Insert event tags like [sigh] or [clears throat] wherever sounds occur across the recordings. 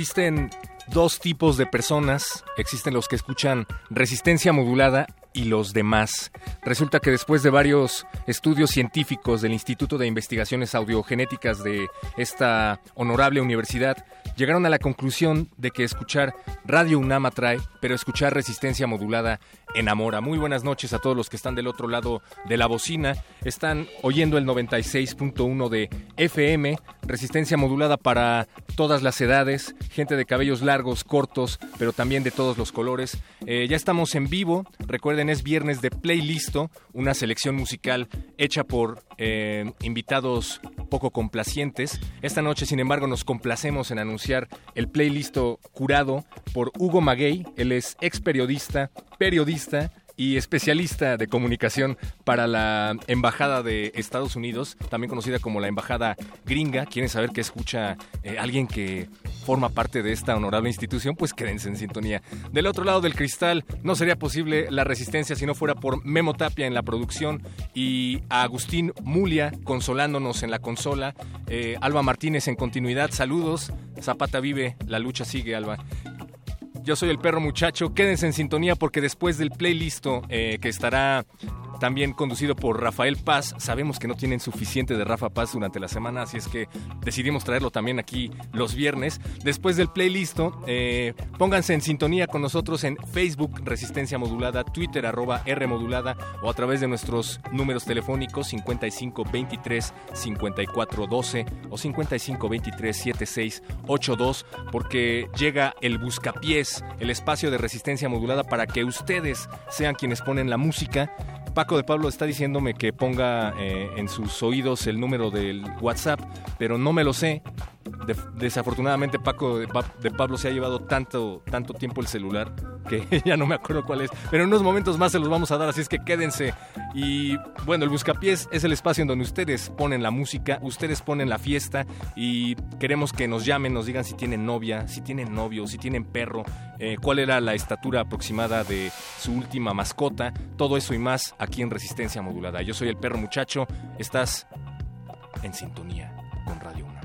Existen dos tipos de personas. Existen los que escuchan resistencia modulada y los demás. Resulta que después de varios estudios científicos del Instituto de Investigaciones Audiogenéticas de esta honorable universidad, llegaron a la conclusión de que escuchar Radio UNAM atrae, pero escuchar resistencia modulada enamora. Muy buenas noches a todos los que están del otro lado de la bocina. Están oyendo el 96.1 de FM, resistencia modulada para todas las edades, gente de cabellos largos, cortos, pero también de todos los colores. Eh, ya estamos en vivo, recuerden es viernes de Playlisto, una selección musical hecha por eh, invitados poco complacientes. Esta noche, sin embargo, nos complacemos en anunciar el Playlisto curado por Hugo Maguey, él es ex periodista, periodista y especialista de comunicación para la Embajada de Estados Unidos, también conocida como la Embajada Gringa. ¿Quieren saber qué escucha eh, alguien que forma parte de esta honorable institución? Pues quédense en sintonía. Del otro lado del cristal no sería posible la resistencia si no fuera por Memo Tapia en la producción y a Agustín Mulia consolándonos en la consola. Eh, Alba Martínez en continuidad, saludos. Zapata vive, la lucha sigue, Alba. Yo soy el perro muchacho. Quédense en sintonía porque después del playlist eh, que estará también conducido por Rafael Paz. Sabemos que no tienen suficiente de Rafa Paz durante la semana, así es que decidimos traerlo también aquí los viernes. Después del playlist, eh, pónganse en sintonía con nosotros en Facebook Resistencia Modulada, Twitter arroba R Modulada o a través de nuestros números telefónicos 55 23 54 12 o 55 23 76 82 porque llega el Buscapiés, el espacio de resistencia modulada para que ustedes sean quienes ponen la música Paco de Pablo está diciéndome que ponga eh, en sus oídos el número del WhatsApp, pero no me lo sé desafortunadamente Paco de, Pablo se ha llevado tanto, tanto tiempo el celular que [laughs] ya no me acuerdo cuál es. Pero en unos momentos más se los vamos a dar, así es que quédense. Y bueno, el Buscapiés es el espacio en donde ustedes ponen la música, ustedes ponen la fiesta y queremos que nos llamen, nos digan si tienen novia, si tienen novio, si tienen perro, eh, cuál era la estatura aproximada de su última mascota, todo eso y más aquí en Resistencia Modulada. Yo soy el perro muchacho, estás en sintonía con Radio 1.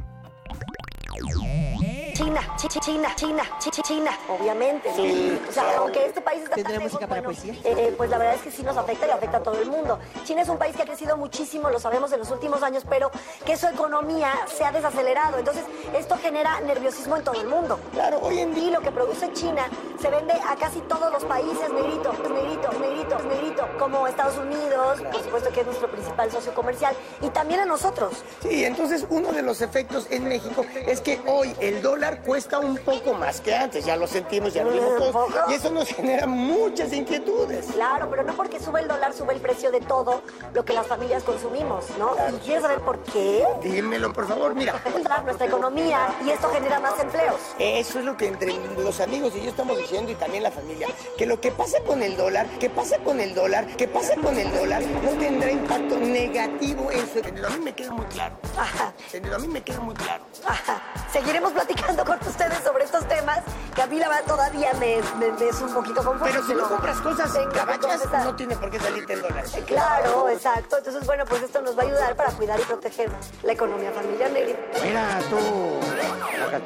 China, China, China, China, obviamente. Sí, o sea, aunque este país está ¿Tendrá música para poesía? Eh, pues la verdad es que sí nos afecta y afecta a todo el mundo. China es un país que ha crecido muchísimo, lo sabemos en los últimos años, pero que su economía se ha desacelerado. Entonces, esto genera nerviosismo en todo el mundo. Claro, hoy en día lo que produce China se vende a casi todos los países, negrito, negrito, negrito, negrito, como Estados Unidos, por supuesto que es nuestro principal socio comercial, y también a nosotros. Sí, entonces uno de los efectos en México es que hoy el dólar cuesta un poco más que antes, ya lo sentimos, ya lo vimos todos, y eso nos genera muchas inquietudes. Claro, pero no porque sube el dólar, sube el precio de todo lo que las familias consumimos, ¿no? ¿Y quieres saber por qué? Dímelo, por favor, mira. [laughs] Nuestra economía y esto genera más empleos. Eso es lo que entre los amigos y yo estamos diciendo y también la familia, que lo que pasa con el dólar, que pasa con el dólar, que pasa con el dólar, no tendrá impacto negativo en su... A mí me queda muy claro. Ajá. A mí me queda muy claro. Ajá. Seguiremos platicando con ustedes sobre estos temas que a mí la verdad todavía me, es un poquito confuso. Pero si no compras cosas en cabachas, no tiene por qué salirte en dólares. Eh, claro, exacto. Entonces, bueno, pues esto nos va a ayudar para cuidar y proteger la economía familiar, Nelly. Mira, tú,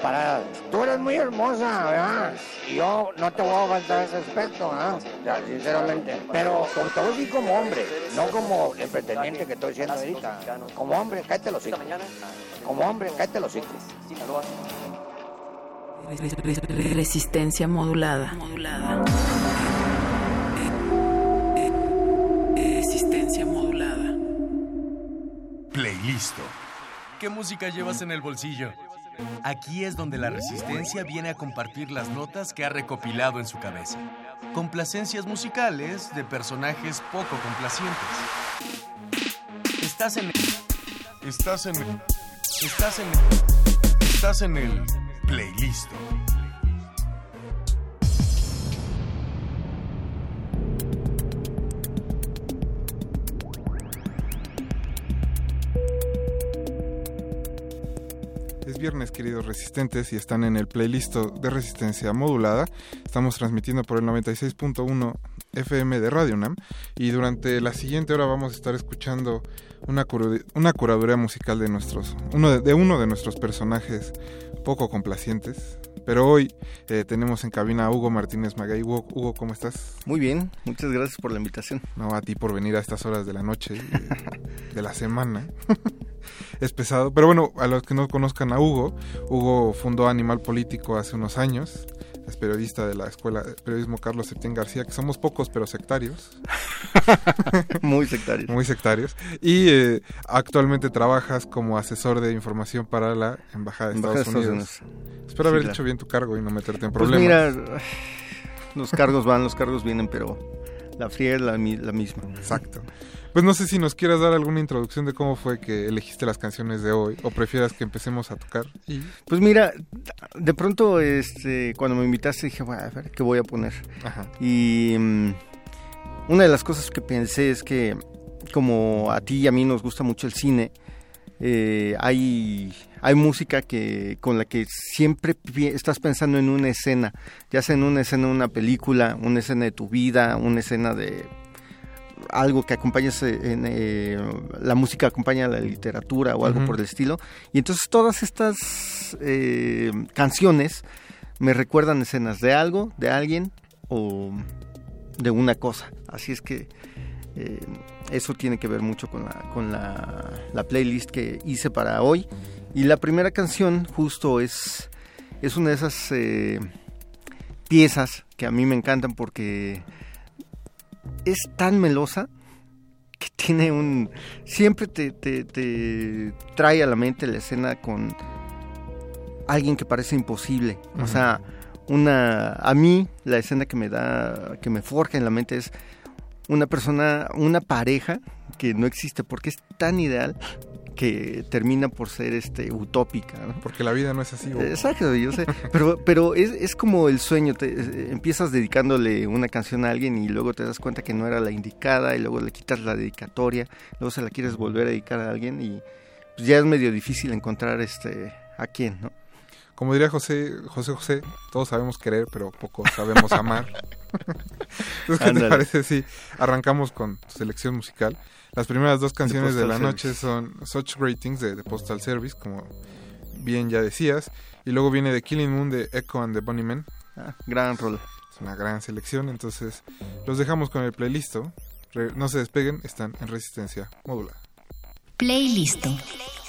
la tú eres muy hermosa, ¿verdad? Y yo no te voy a faltar ese aspecto, ¿ah? sinceramente. Pero sobre todo sí como hombre, no como el pretendiente que estoy siendo ahorita. Como hombre, cállate los hijos. Como hombre, cállate los hijos. Resistencia modulada. modulada. Resistencia modulada. Playlisto. ¿Qué música llevas en el bolsillo? Aquí es donde la resistencia viene a compartir las notas que ha recopilado en su cabeza. Complacencias musicales de personajes poco complacientes. Estás en Estás en Estás en Estás en el playlist. Es viernes, queridos resistentes, y están en el playlist de resistencia modulada. Estamos transmitiendo por el 96.1 FM de Radio Nam y durante la siguiente hora vamos a estar escuchando una, una curaduría musical de nuestros uno de, uno de nuestros personajes poco complacientes. Pero hoy eh, tenemos en cabina a Hugo Martínez Magay. Hugo, Hugo, ¿cómo estás? Muy bien, muchas gracias por la invitación. No, a ti por venir a estas horas de la noche, de, [laughs] de la semana. [laughs] es pesado. Pero bueno, a los que no conozcan a Hugo, Hugo fundó Animal Político hace unos años es periodista de la Escuela de Periodismo Carlos Septién García, que somos pocos pero sectarios. [laughs] Muy sectarios. Muy sectarios. Y eh, actualmente trabajas como asesor de información para la Embajada de, Estados, Unidos. Espero haber hecho bien tu cargo y no meterte en pues problemas. Pues mira, [sighs] los cargos van, los cargos vienen, pero la fría es la, la misma. Exacto. Pues no sé si nos quieras dar alguna introducción de cómo fue que elegiste las canciones de hoy o prefieras que empecemos a tocar. Pues mira, de pronto este cuando me invitaste dije, bueno, a ver, ¿qué voy a poner? Y mm, una de las cosas que pensé es que como a ti y a mí nos gusta mucho el cine, eh, hay, hay música que con la que siempre estás pensando en una escena, ya sea en una escena de una película, una escena de tu vida, una escena de algo que acompañes en eh, la música acompaña a la literatura o algo por el estilo. Y entonces todas estas eh, canciones me recuerdan escenas de algo de alguien o de una cosa. Así es que eh, eso tiene que ver mucho con la con la, la, playlist que hice para hoy. Y la primera canción justo es es una de esas piezas que a mí me encantan porque es tan melosa que tiene un... Siempre te, te, trae a la mente la escena con alguien que parece imposible. O sea, una... A mí la escena que me da, que me forja en la mente es una persona, una pareja que no existe porque es tan ideal que termina por ser este utópica. Porque la vida no es así. Exacto, yo sé. Pero, pero es, es como el sueño. Te, empiezas dedicándole una canción a alguien y luego te das cuenta que no era la indicada y luego le quitas la dedicatoria, luego se la quieres volver a dedicar a alguien y pues ya es medio difícil encontrar este a quién, ¿no? Como diría José, José José, todos sabemos querer, pero poco sabemos amar. [laughs] ¿Qué te parece si arrancamos con tu selección musical? Las primeras dos canciones de la noche son Such Greetings de, Postal Service, como bien ya decías. Y luego viene The Killing Moon de Echo and the Bunnymen. Ah, gran rol. Es una gran selección, entonces los dejamos con el playlist. No se despeguen, están en resistencia módula. Playlist. Playlist.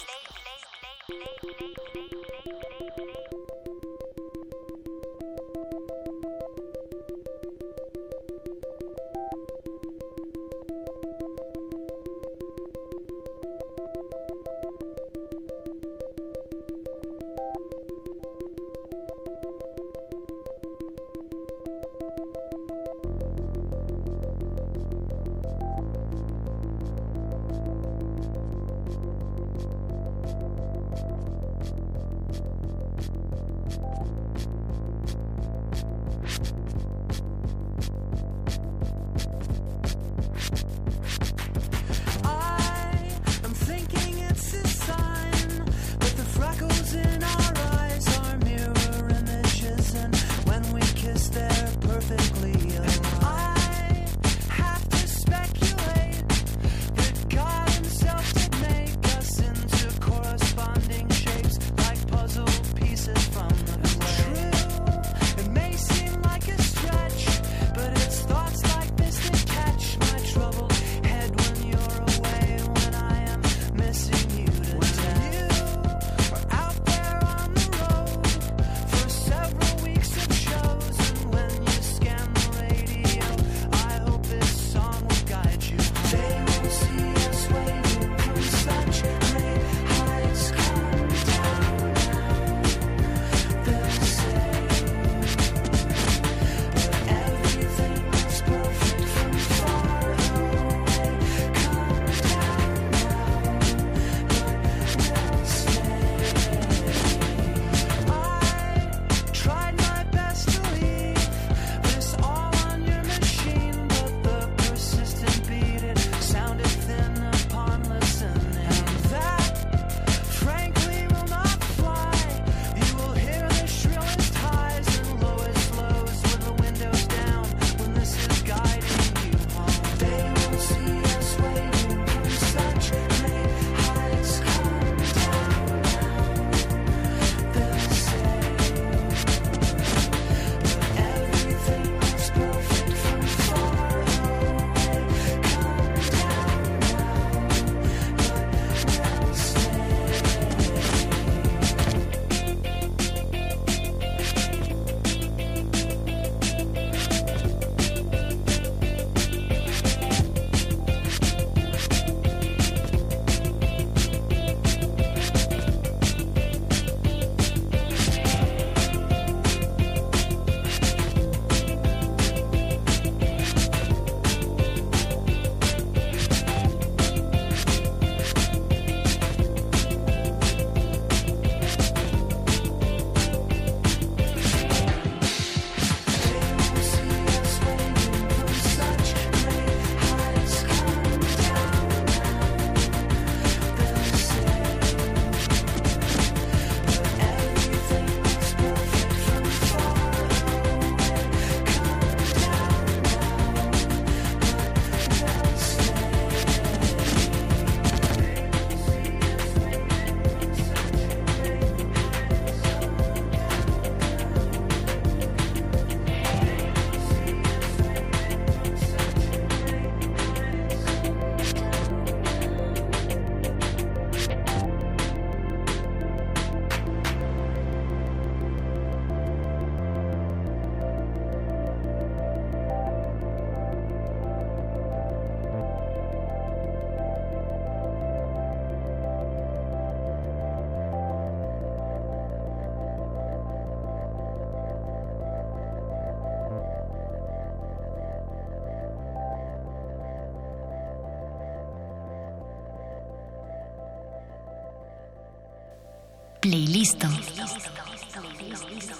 Lisa.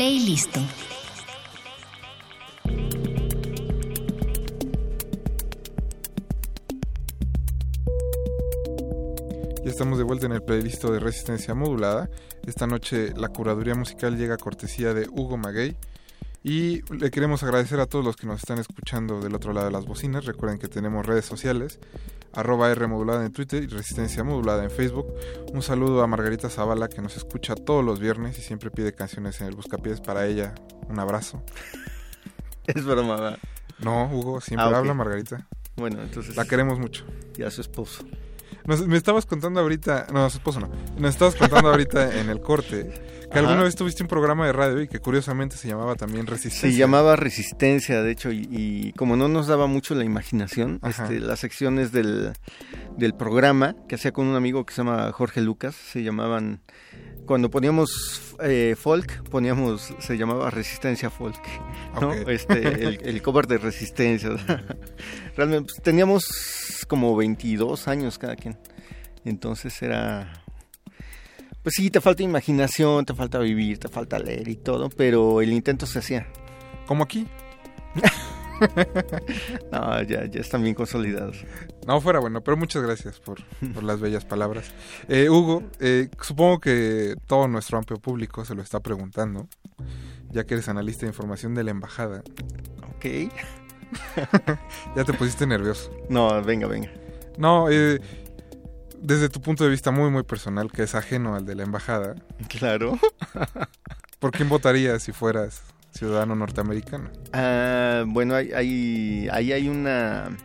Playlisto. Ya estamos de vuelta en el playlist de Resistencia Modulada. Esta noche la curaduría musical llega a cortesía de Hugo Maguey. Y le queremos agradecer a todos los que nos están escuchando del otro lado de las bocinas. Recuerden que tenemos redes sociales, arroba R modulada en Twitter y Resistencia Modulada en Facebook. Un saludo a Margarita Zavala que nos escucha todos los viernes y siempre pide canciones en el Buscapiés. Para ella, un abrazo. [laughs] Es broma, ¿verdad? No, Hugo, siempre Ah, habla Margarita. Bueno, entonces... La queremos mucho. Y a su esposo. Nos- me estabas contando ahorita, no, su esposo no, nos estabas contando ahorita [laughs] en el corte que Ajá. alguna vez tuviste un programa de radio y que curiosamente se llamaba también Resistencia. Se llamaba Resistencia, de hecho, y, y como no nos daba mucho la imaginación, este, las secciones del, del programa que hacía con un amigo que se llama Jorge Lucas, se llamaban, cuando poníamos eh, folk, poníamos, se llamaba Resistencia Folk, ¿no? Este, el, el cover de Resistencia. [laughs] Realmente pues, teníamos como 22 años cada quien, entonces era... Pues sí, te falta imaginación, te falta vivir, te falta leer y todo, pero el intento se hacía. Como aquí. [laughs] [laughs] No, ya, ya están bien consolidados. No fuera bueno, pero muchas gracias por, por las bellas palabras. Eh, Hugo, eh, supongo que todo nuestro amplio público se lo está preguntando, ya que eres analista de información de la embajada. Ok. [laughs] ya te pusiste nervioso. No, venga, venga. No, eh, desde tu punto de vista muy, muy personal, que es ajeno al de la embajada, Claro. [laughs] ¿por quién votarías si fueras ciudadano norteamericano? Ah, bueno, hay, hay, ahí hay una,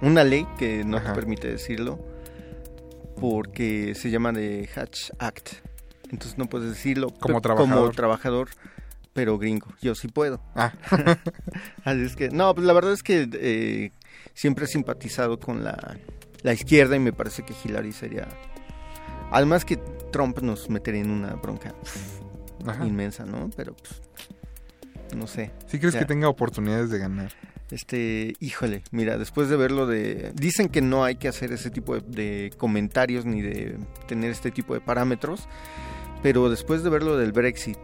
una ley que no Ajá. te permite decirlo porque se llama de Hatch Act. Entonces no puedes decirlo Como trabajador. como trabajador, pero gringo. Yo sí puedo. Ah. [laughs] [laughs] Así es que, no, pues la verdad es que eh, siempre he simpatizado con la, la izquierda y me parece que Hillary sería... Además que Trump nos metería en una bronca Ajá. inmensa, ¿no? Pero pues, no sé. ¿Sí crees Ya. que tenga oportunidades de ganar? Este, híjole, mira, después de verlo de... Dicen que no hay que hacer ese tipo de, de comentarios ni de tener este tipo de parámetros, pero después de verlo del Brexit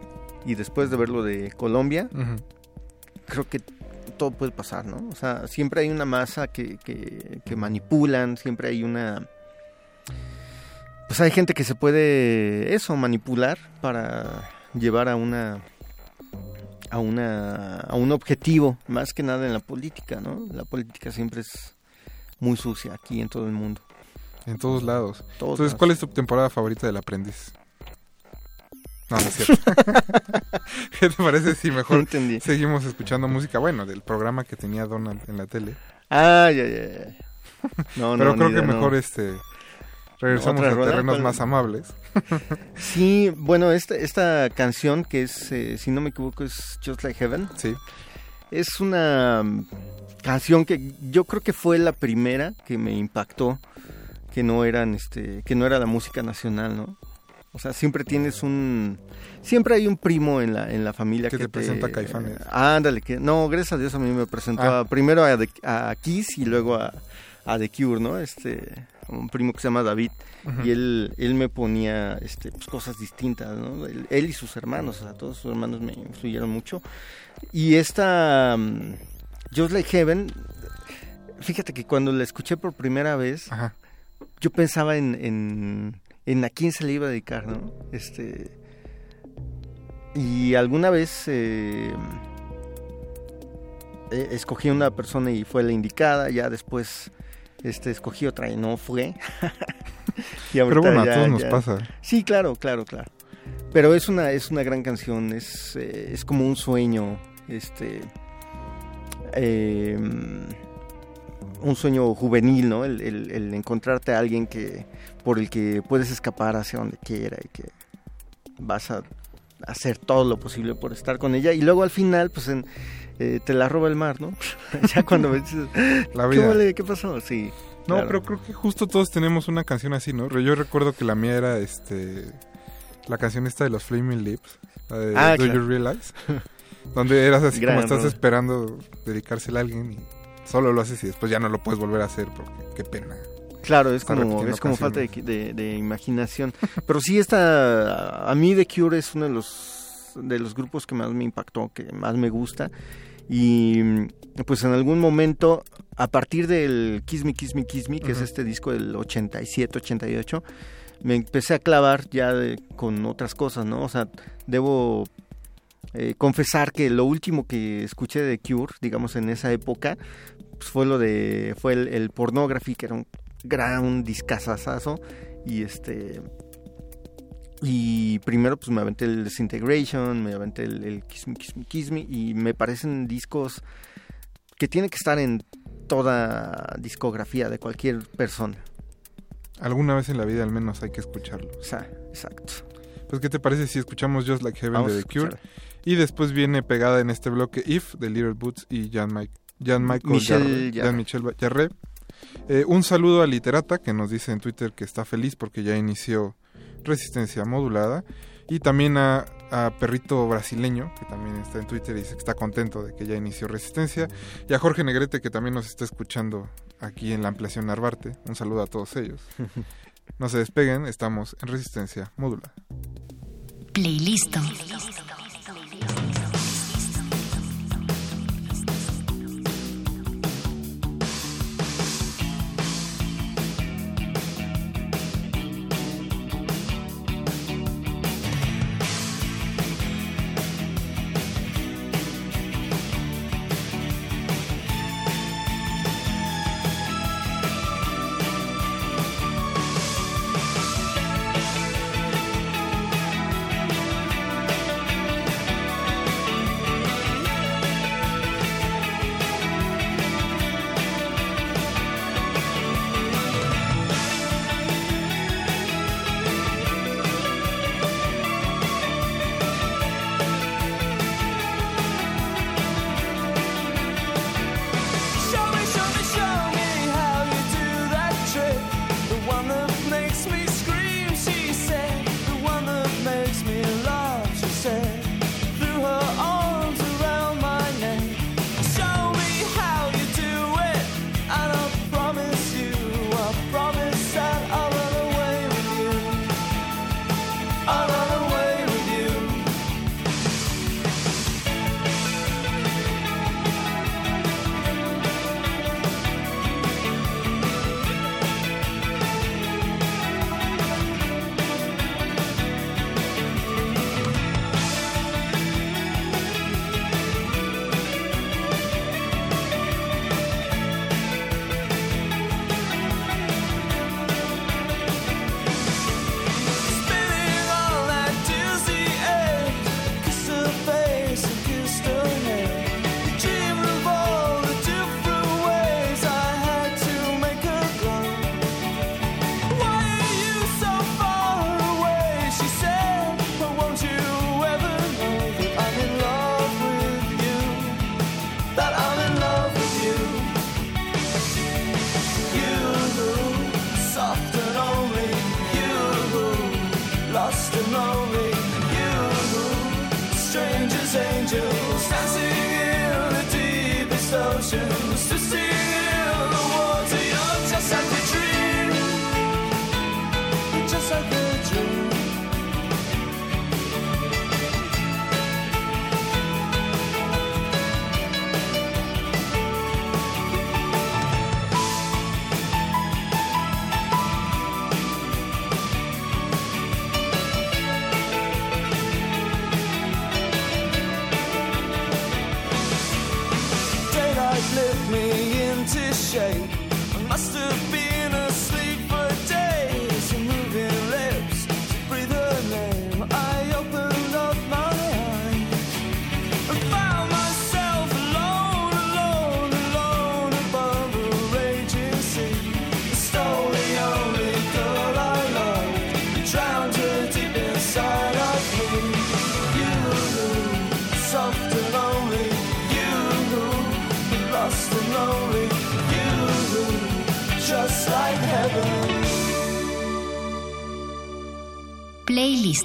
y después de verlo de Colombia, creo que todo puede pasar, ¿no? O sea, siempre hay una masa que, que, que manipulan, siempre hay una... Pues hay gente que se puede, eso, manipular para llevar a una a una a un objetivo más que nada en la política no la política siempre es muy sucia aquí en todo el mundo En todos lados. Todos Entonces, lados. ¿cuál es tu temporada favorita del aprendiz? No, no es cierto. [laughs] ¿Qué te parece si mejor entendí. seguimos escuchando música? Bueno, del programa que tenía Donald en la tele. ah ya ya, ya. [laughs] no Pero no, creo que idea, no. mejor este regresamos ¿Otra a terrenos más amables. [laughs] sí bueno esta esta canción que es eh, si no me equivoco es Just Like Heaven. Sí. Es una mm, canción que yo creo que fue la primera que me impactó que no eran este que no era la música nacional no o sea siempre tienes un siempre hay un primo en la en la familia Que que, te presenta a Caifanes. Ah, ándale que no gracias a Dios a mí me presentó Ah. primero a, a Kiss y luego a, a The Cure no este un primo que se llama David y él él me ponía este pues, cosas distintas no él, él y sus hermanos o sea todos sus hermanos me influyeron mucho y esta Just Like Heaven, fíjate que cuando la escuché por primera vez, Ajá. yo pensaba en, en, en a quién se le iba a dedicar, ¿no? Este. Y alguna vez eh, eh, escogí una persona y fue la indicada, ya después este, escogí otra y no fue. [laughs] Y Pero bueno, a todos nos ya- pasa. Sí, claro, claro, claro. Pero es una, es una gran canción, es, eh, es como un sueño, este, eh, un sueño juvenil, ¿no? El, el- el encontrarte a alguien que, por el que puedes escapar hacia donde quiera y que vas a hacer todo lo posible por estar con ella y luego al final, pues, en, eh, te la roba el mar, ¿no? [laughs] ya cuando ves, La ¿qué, vida. vale? ¿qué pasó? Sí. No, claro. pero creo que justo todos tenemos una canción así, ¿no? Yo recuerdo que la mía era este la canción esta de los Flaming Lips, la de Ah, Do claro. You Realize, [laughs] donde eras así Gran como estás rola. esperando dedicársela a alguien y solo lo haces y después ya no lo puedes volver a hacer porque qué pena. Claro, es como, es como falta de, canciones. de- de imaginación. [laughs] Pero sí, esta, a mí The Cure es uno de los de los grupos que más me impactó, que más me gusta. Y pues en algún momento, a partir del Kiss Me, Kiss Me, Kiss Me, que es este disco del 87, 88, me empecé a clavar ya de- con otras cosas, ¿no? O sea, debo eh, confesar que lo último que escuché de Cure, digamos en esa época, pues fue lo de, fue el, el Pornography, que era un gran discazazazo, y este... Y primero pues me aventé el Disintegration, me aventé el, el Kiss Me, Kiss Me, Kiss Me, y me parecen discos que tienen que estar en toda discografía de cualquier persona. Alguna vez en la vida al menos hay que escucharlo. O sea, exacto. Pues, ¿qué te parece si escuchamos Just Like Heaven Vamos de The Cure? Y después viene pegada en este bloque If de Little Boots y Jan, Mike, Jan Michael Michel Jarre-. Jan Michel Jarre. Eh, un saludo a Literata que nos dice en Twitter que está feliz porque ya inició resistencia modulada. Y también a, a Perrito Brasileño, que también está en Twitter y dice que está contento de que ya inició resistencia. Y a Jorge Negrete, que también nos está escuchando aquí en la ampliación Narvarte. Un saludo a todos ellos. [laughs] No se despeguen, estamos en resistencia modulada. Playlist.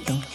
Playlist.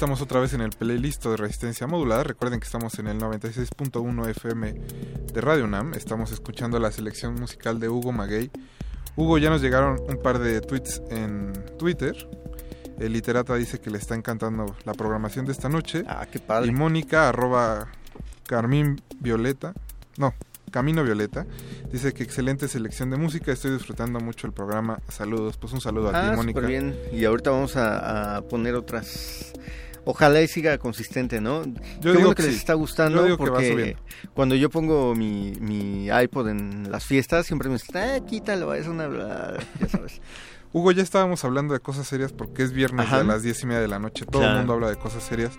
Estamos otra vez en el playlist de resistencia modulada. Recuerden que estamos en el 96.1 FM de Radio Nam. Estamos escuchando la selección musical de Hugo Maguey. Hugo, ya nos llegaron un par de tweets en Twitter. El literata dice que le está encantando la programación de esta noche. Ah, qué padre. Y Mónica, arroba Carmín Violeta, no, Camino Violeta, dice que excelente selección de música, estoy disfrutando mucho el programa. Saludos, pues un saludo a Ah, ti, Mónica. súper bien. Y ahorita vamos a, a poner otras. Ojalá y siga consistente, ¿no? Qué digo bueno que les sí. está Yo gustando digo porque cuando yo pongo mi, mi iPod en las fiestas siempre me dicen, ah, quítalo, es una... bla", ya sabes. Hugo, ya estábamos hablando de cosas serias porque es viernes Ajá. a las diez y media de la noche. Todo Claro. el mundo habla de cosas serias,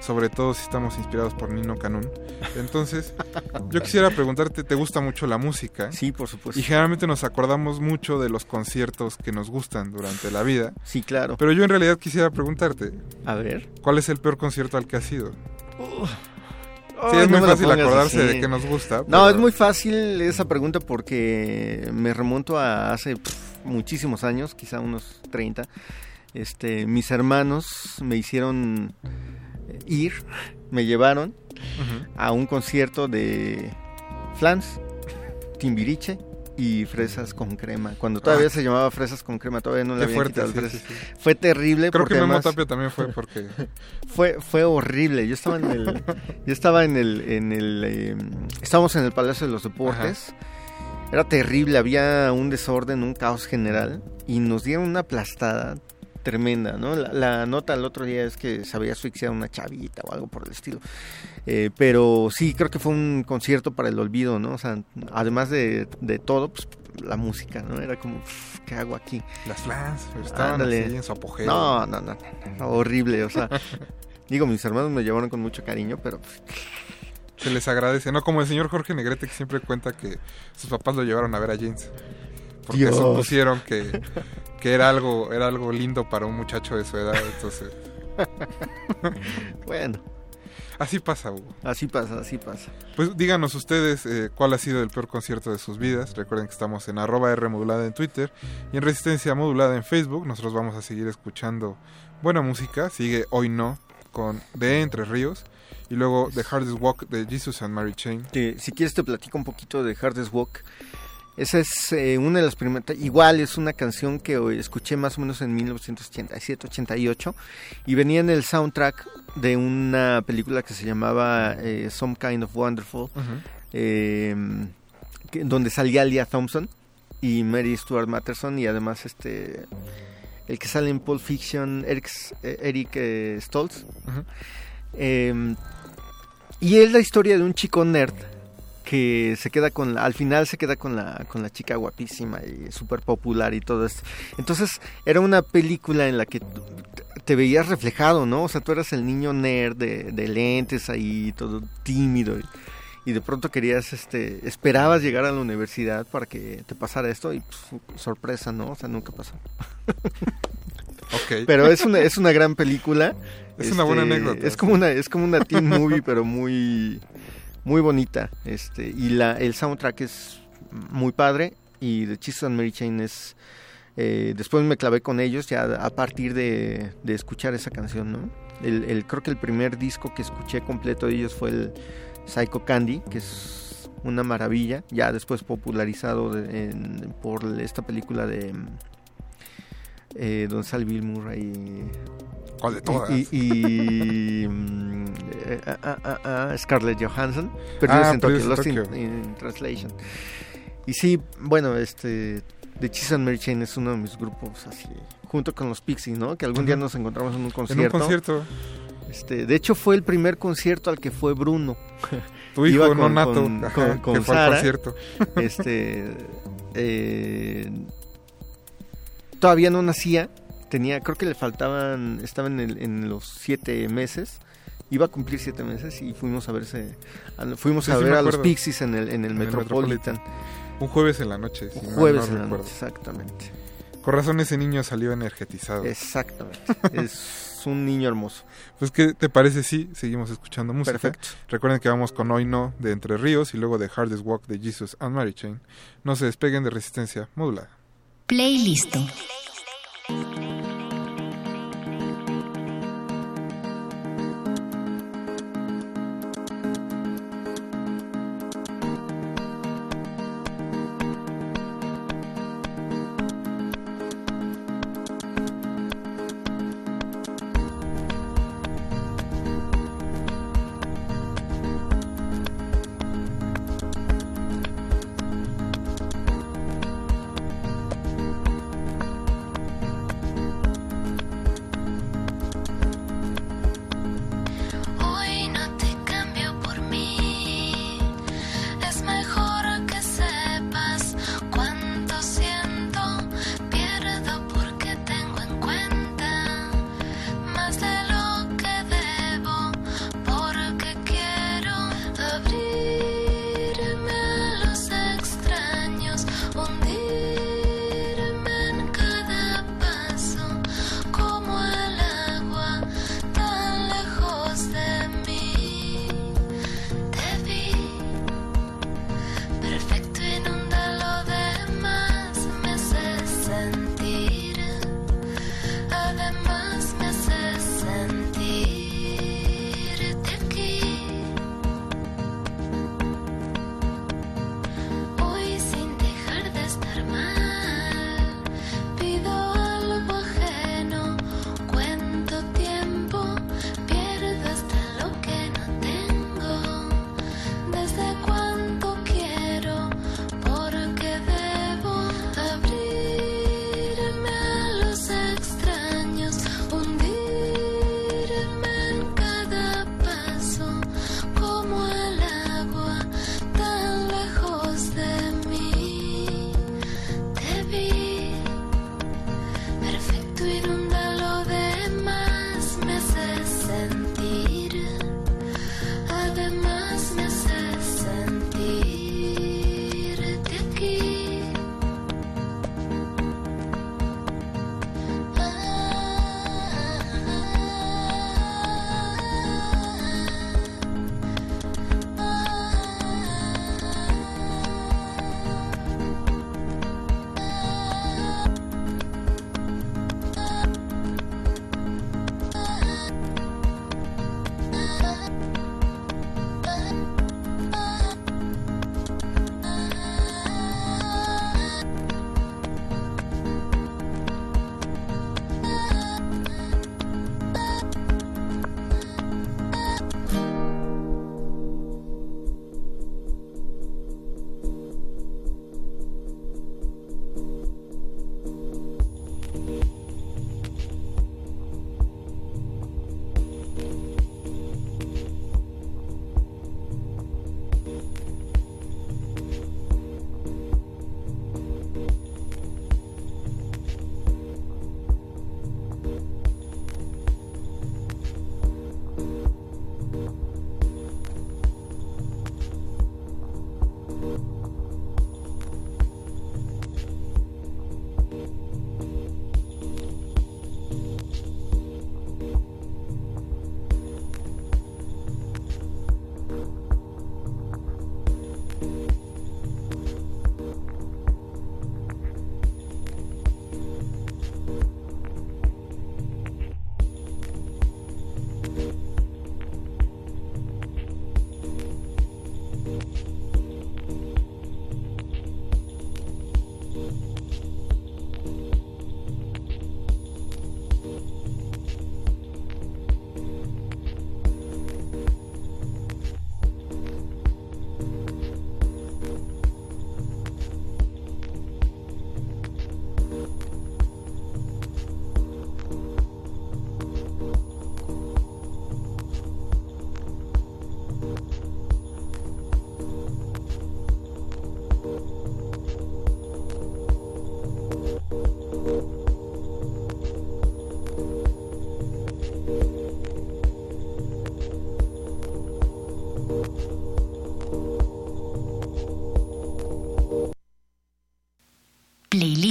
sobre todo si estamos inspirados por Nino Canún. Entonces, [laughs] yo quisiera preguntarte, ¿te gusta mucho la música? Sí, por supuesto. Y generalmente nos acordamos mucho de los conciertos que nos gustan durante la vida. Sí, claro. Pero yo en realidad quisiera preguntarte, A ver. ¿cuál es el peor concierto al que has ido? Sí, es no muy fácil acordarse así. de que nos gusta. No, pero- es muy fácil esa pregunta porque me remonto a hace muchísimos años, quizá unos 30. Este, mis hermanos me hicieron eh, ir, me llevaron a un concierto de Flans, Timbiriche y Fresas con crema. Cuando todavía Ah. se llamaba Fresas con crema, todavía no le habían fuerte, quitado sí, fresas. sí, sí. Fue terrible Creo porque que Memo además- Tapia también fue porque... [laughs] fue fue horrible. Yo estaba en el yo estaba en el en el eh, estábamos en el Palacio de los Deportes. Era terrible, había un desorden, un caos general y nos dieron una aplastada tremenda, ¿no? La, la nota el otro día es que se había asfixiado una chavita o algo por el estilo. Eh, pero sí, creo que fue un concierto para el olvido, ¿no? O sea, además de, de todo, pues la música, ¿no? Era como, "Pff, ¿qué hago aquí? Las Flans estaban Ándale. así en su apogeo. No, no, no, no, no, horrible, o sea, [laughs] digo, mis hermanos me llevaron con mucho cariño, pero pues, Se les agradece, no como el señor Jorge Negrete que siempre cuenta que sus papás lo llevaron a ver a James. Porque Dios. supusieron que, que era algo era algo lindo para un muchacho de su edad, entonces bueno, así pasa, Hugo. así pasa, así pasa. Pues díganos ustedes eh, cuál ha sido el peor concierto de sus vidas. Recuerden que estamos en arroba R modulada en Twitter y en Resistencia modulada en Facebook. Nosotros vamos a seguir escuchando buena música. Sigue Hoy No con De Entre Ríos y luego The Hardest Walk de Jesus and Mary Chain. Si quieres te platico un poquito de Hardest Walk. Esa es eh, una de las primeras, igual es una canción que escuché más o menos en 1987-88 y venía en el soundtrack de una película que se llamaba eh, Some Kind of Wonderful, eh, que- donde salía Leah Thompson y Mary Stuart Matterson y además este el que sale en Pulp Fiction Eric, eh, Eric eh, Stoltz Ujú. Eh, y es la historia de un chico nerd que se queda con la- al final se queda con la con la chica guapísima y súper popular y todo esto. Entonces era una película en la que te veías reflejado no o sea tú eras el niño nerd de, de lentes ahí todo tímido y, y de pronto querías este esperabas llegar a la universidad para que te pasara esto y pues, sorpresa no o sea nunca pasó. Ok. pero es una es una gran película Es una buena anécdota, es como una es como una teen movie pero muy muy bonita este y la el soundtrack es muy padre y The Jesus and Mary Chain es eh, después me clavé con ellos ya a partir de, de escuchar esa canción no el, el- creo que el primer disco que escuché completo de ellos fue el Psycho Candy que es una maravilla ya después popularizado de- en- por esta película de eh, Don Sal Bill Murray. ¿Cuál de todas? y, y, y, [laughs] mm, eh, ah, ah, ah, ah, Scarlett Johansson. Perdidos Ah, en en Lost in, Translation. Y sí bueno este The Cheese and Mary Chain es uno de mis grupos así junto con los Pixies no que algún día nos encontramos en un En un concierto. concierto. este de hecho fue el primer concierto al que fue Bruno. [laughs] Tu hijo con- nonato, con- ajá, con- [laughs] que con fue al Sara. concierto. este eh, todavía no nacía tenía creo que le faltaban estaba en, el- en los siete meses iba a cumplir siete meses y fuimos a verse a- fuimos Sí, a sí ver a los. Pixies en el en el En el Metropolitan Un jueves en la noche. si Un jueves no en la noche exactamente Con razón ese niño salió energetizado. Exactamente. [laughs] es un niño hermoso. Pues, ¿qué te parece si seguimos escuchando música? Perfecto. Recuerden que vamos con Hoy No de Entre Ríos y luego de Hardest Walk de Jesus and Mary Chain. No se despeguen de resistencia modulada. Playlisto.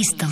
listo.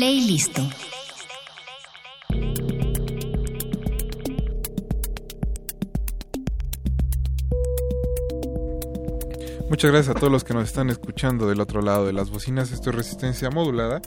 Playlisto. Muchas gracias a todos los que nos están escuchando del otro lado de las bocinas. Esto es Resistencia Modulada.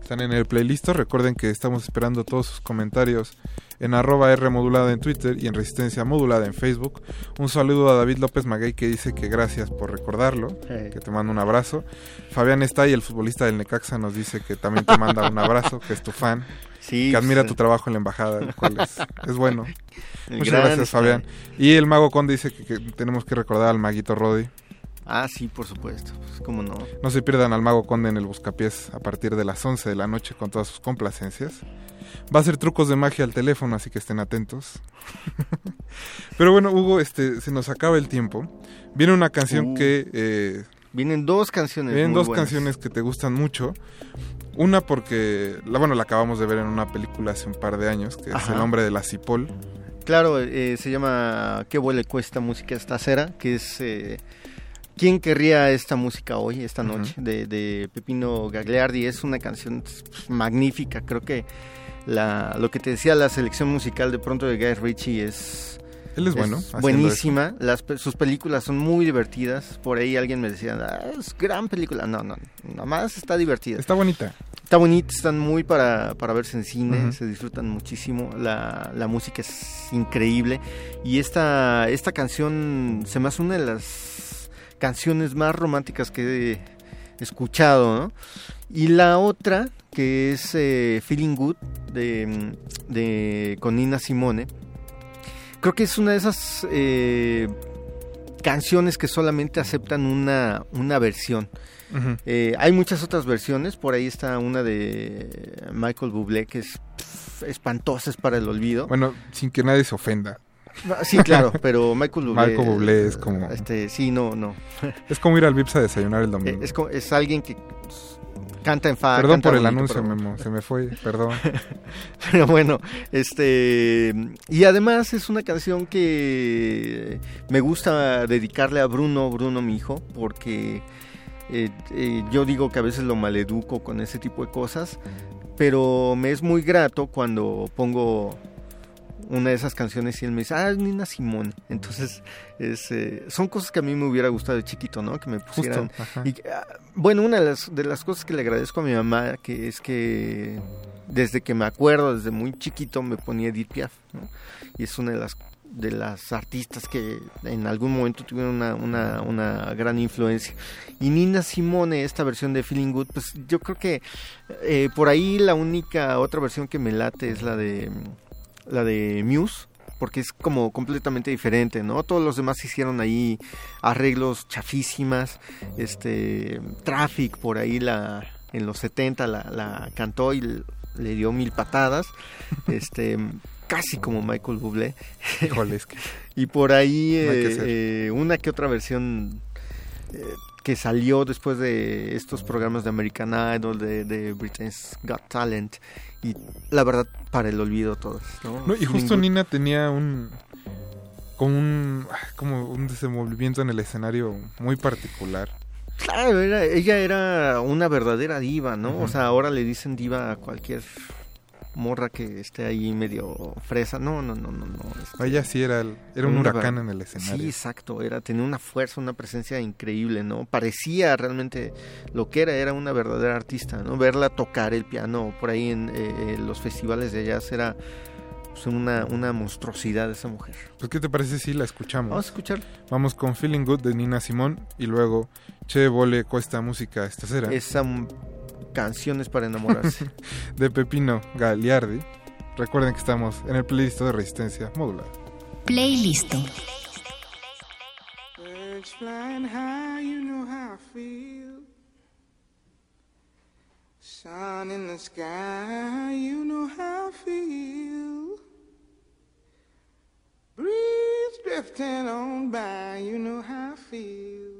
Están en el playlist. Recuerden que estamos esperando todos sus comentarios en arroba R modulada en Twitter y en Resistencia Modulada en Facebook. Un saludo a David López Maguey que dice que gracias por recordarlo, Hey. que te manda un abrazo. Fabián Estay, el futbolista del Necaxa, nos dice que también te manda un abrazo, que es tu fan. Sí, que admira tu trabajo en la embajada, cual es, es bueno. [laughs] El Muchas gracias. Fabián. Y el Mago Conde dice que, que tenemos que recordar al Maguito Rodi. Ah, sí, por supuesto. Pues, ¿Cómo no? No se pierdan al Mago Conde en el Buscapiés a partir de las 11 de la noche con todas sus complacencias. Va a ser trucos de magia al teléfono, así que estén atentos. [laughs] Pero bueno, Hugo, este, se nos acaba el tiempo. Viene una canción Uh, que... eh, Vienen dos canciones. vienen muy dos buenas. canciones que te gustan mucho. Una porque, la, bueno, la acabamos de ver en una película hace un par de años, que es. El hombre de la cipol. Claro, eh, se llama ¿Qué vuele cuesta música esta cera? Que es... eh, ¿Quién querría esta música hoy, esta noche? de, de Pepino Gagliardi. Es una canción pues, magnífica. Creo que la, lo que te decía la selección musical de pronto de Guy Ritchie es... Él es bueno buenísima. Las, sus películas son muy divertidas. Por ahí alguien me decía, "Ah, es gran película. No, no, nada más está divertida. Está bonita. Está bonita, están muy para, para verse en cine, se disfrutan muchísimo, la, la música es increíble y esta, esta canción se me hace una de las canciones más románticas que he escuchado, ¿no? Y la otra, que es eh, Feeling Good, de, de, con Nina Simone, creo que es una de esas eh, canciones que solamente aceptan una, una versión. Eh, hay muchas otras versiones, por ahí está una de Michael Bublé que es pff, espantosa, es para el olvido. Bueno, sin que nadie se ofenda. Sí, claro, [laughs] pero Michael Bublé... Michael Bublé es como- Este, sí, no, no. Es como ir al Vips a desayunar el domingo. Es, co- es alguien que canta en fa. Perdón por el bonito, anuncio, pero- Memo. Se me fue, perdón. [laughs] Pero bueno, este y además es una canción que me gusta dedicarle a Bruno, Bruno mi hijo, porque Eh, eh, yo digo que a veces lo maleduco con ese tipo de cosas, pero me es muy grato cuando pongo una de esas canciones y él me dice, ah, es Nina Simone. Entonces, es, eh, son cosas que a mí me hubiera gustado de chiquito, ¿no? Que me pusieran. Justo. Y, ah, bueno, una de las, de las cosas que le agradezco a mi mamá, que es que desde que me acuerdo, desde muy chiquito, me ponía Edith Piaf, ¿no? Y es una de las de las artistas que en algún momento tuvieron una, una, una gran influencia. Y Nina Simone, esta versión de Feeling Good, pues yo creo que eh, por ahí la única otra versión que me late es la de la de Muse porque es como completamente diferente, ¿no? Todos los demás hicieron ahí arreglos chafísimas, este Traffic por ahí la en los 70 la, la cantó y le dio mil patadas, [laughs] este casi como Michael Bublé. Híjole, es que- [laughs] y por ahí No hay que eh, eh, una que otra versión eh, que salió después de estos programas de American Idol, de, de Britain's Got Talent, y la verdad, para el olvido todas. ¿no? No, y justo Ningún- Nina tenía un como un como un desenvolvimiento en el escenario muy particular. Claro, era- ella era una verdadera diva, ¿no? O sea, ahora le dicen diva a cualquier morra que esté ahí medio fresa. No, no, no, no, no. este, Ella sí era el- era un huracán en el escenario. Sí, exacto, era tenía una fuerza, una presencia increíble, ¿no? Parecía realmente lo que era, era una verdadera artista, ¿no? Verla tocar el piano por ahí en eh, eh, los festivales de jazz era pues, una, una monstruosidad esa mujer. Pues qué te parece si la escuchamos? Vamos a escuchar. Vamos con Feeling Good de Nina Simón y luego Che Vole Cuesta Música Estacera Esa canciones para enamorarse. [laughs] de Pepino Galiardi. Recuerden que estamos en el playlist de Resistencia Modulada. Playlist. Birds flying high, you know how I feel. Sun in the sky, you know how I feel. Breeze drifting on by, you know how I feel.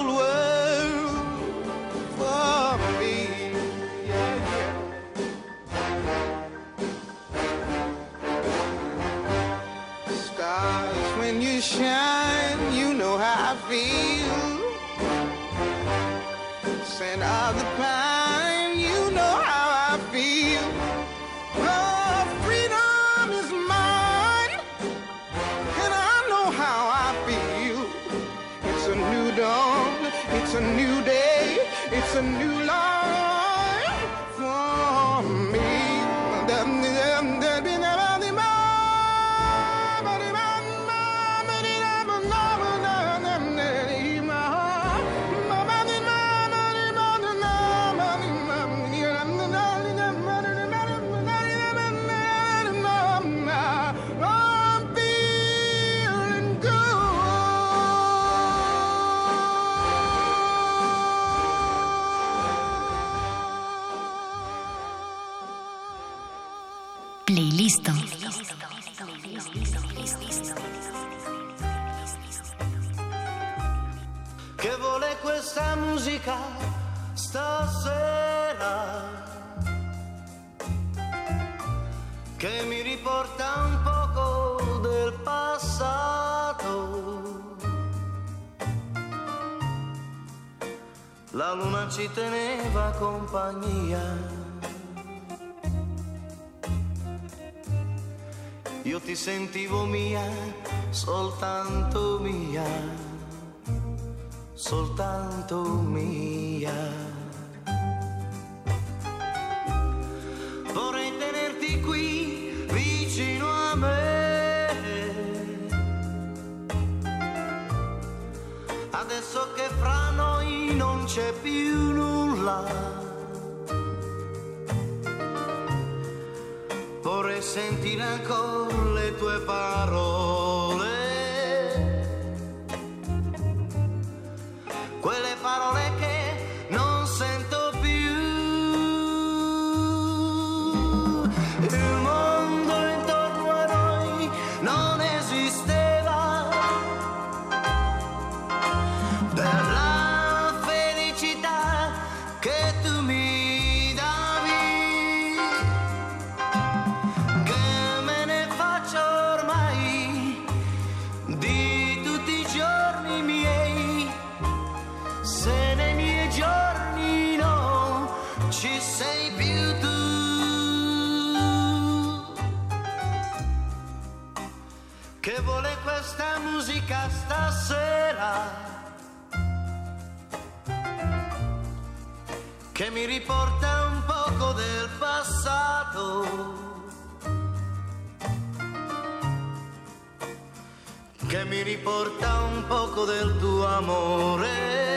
questa musica stasera? che mi riporta un poco del passato. La luna ci teneva compagnia. Io ti sentivo mia, soltanto mia, soltanto mia. Vorrei tenerti qui vicino a me. Adesso che fra noi non c'è più nulla. Vorrei sentire ancora le tue parole. Mi riporta un poco del passato. Che mi riporta un poco del tuo amore.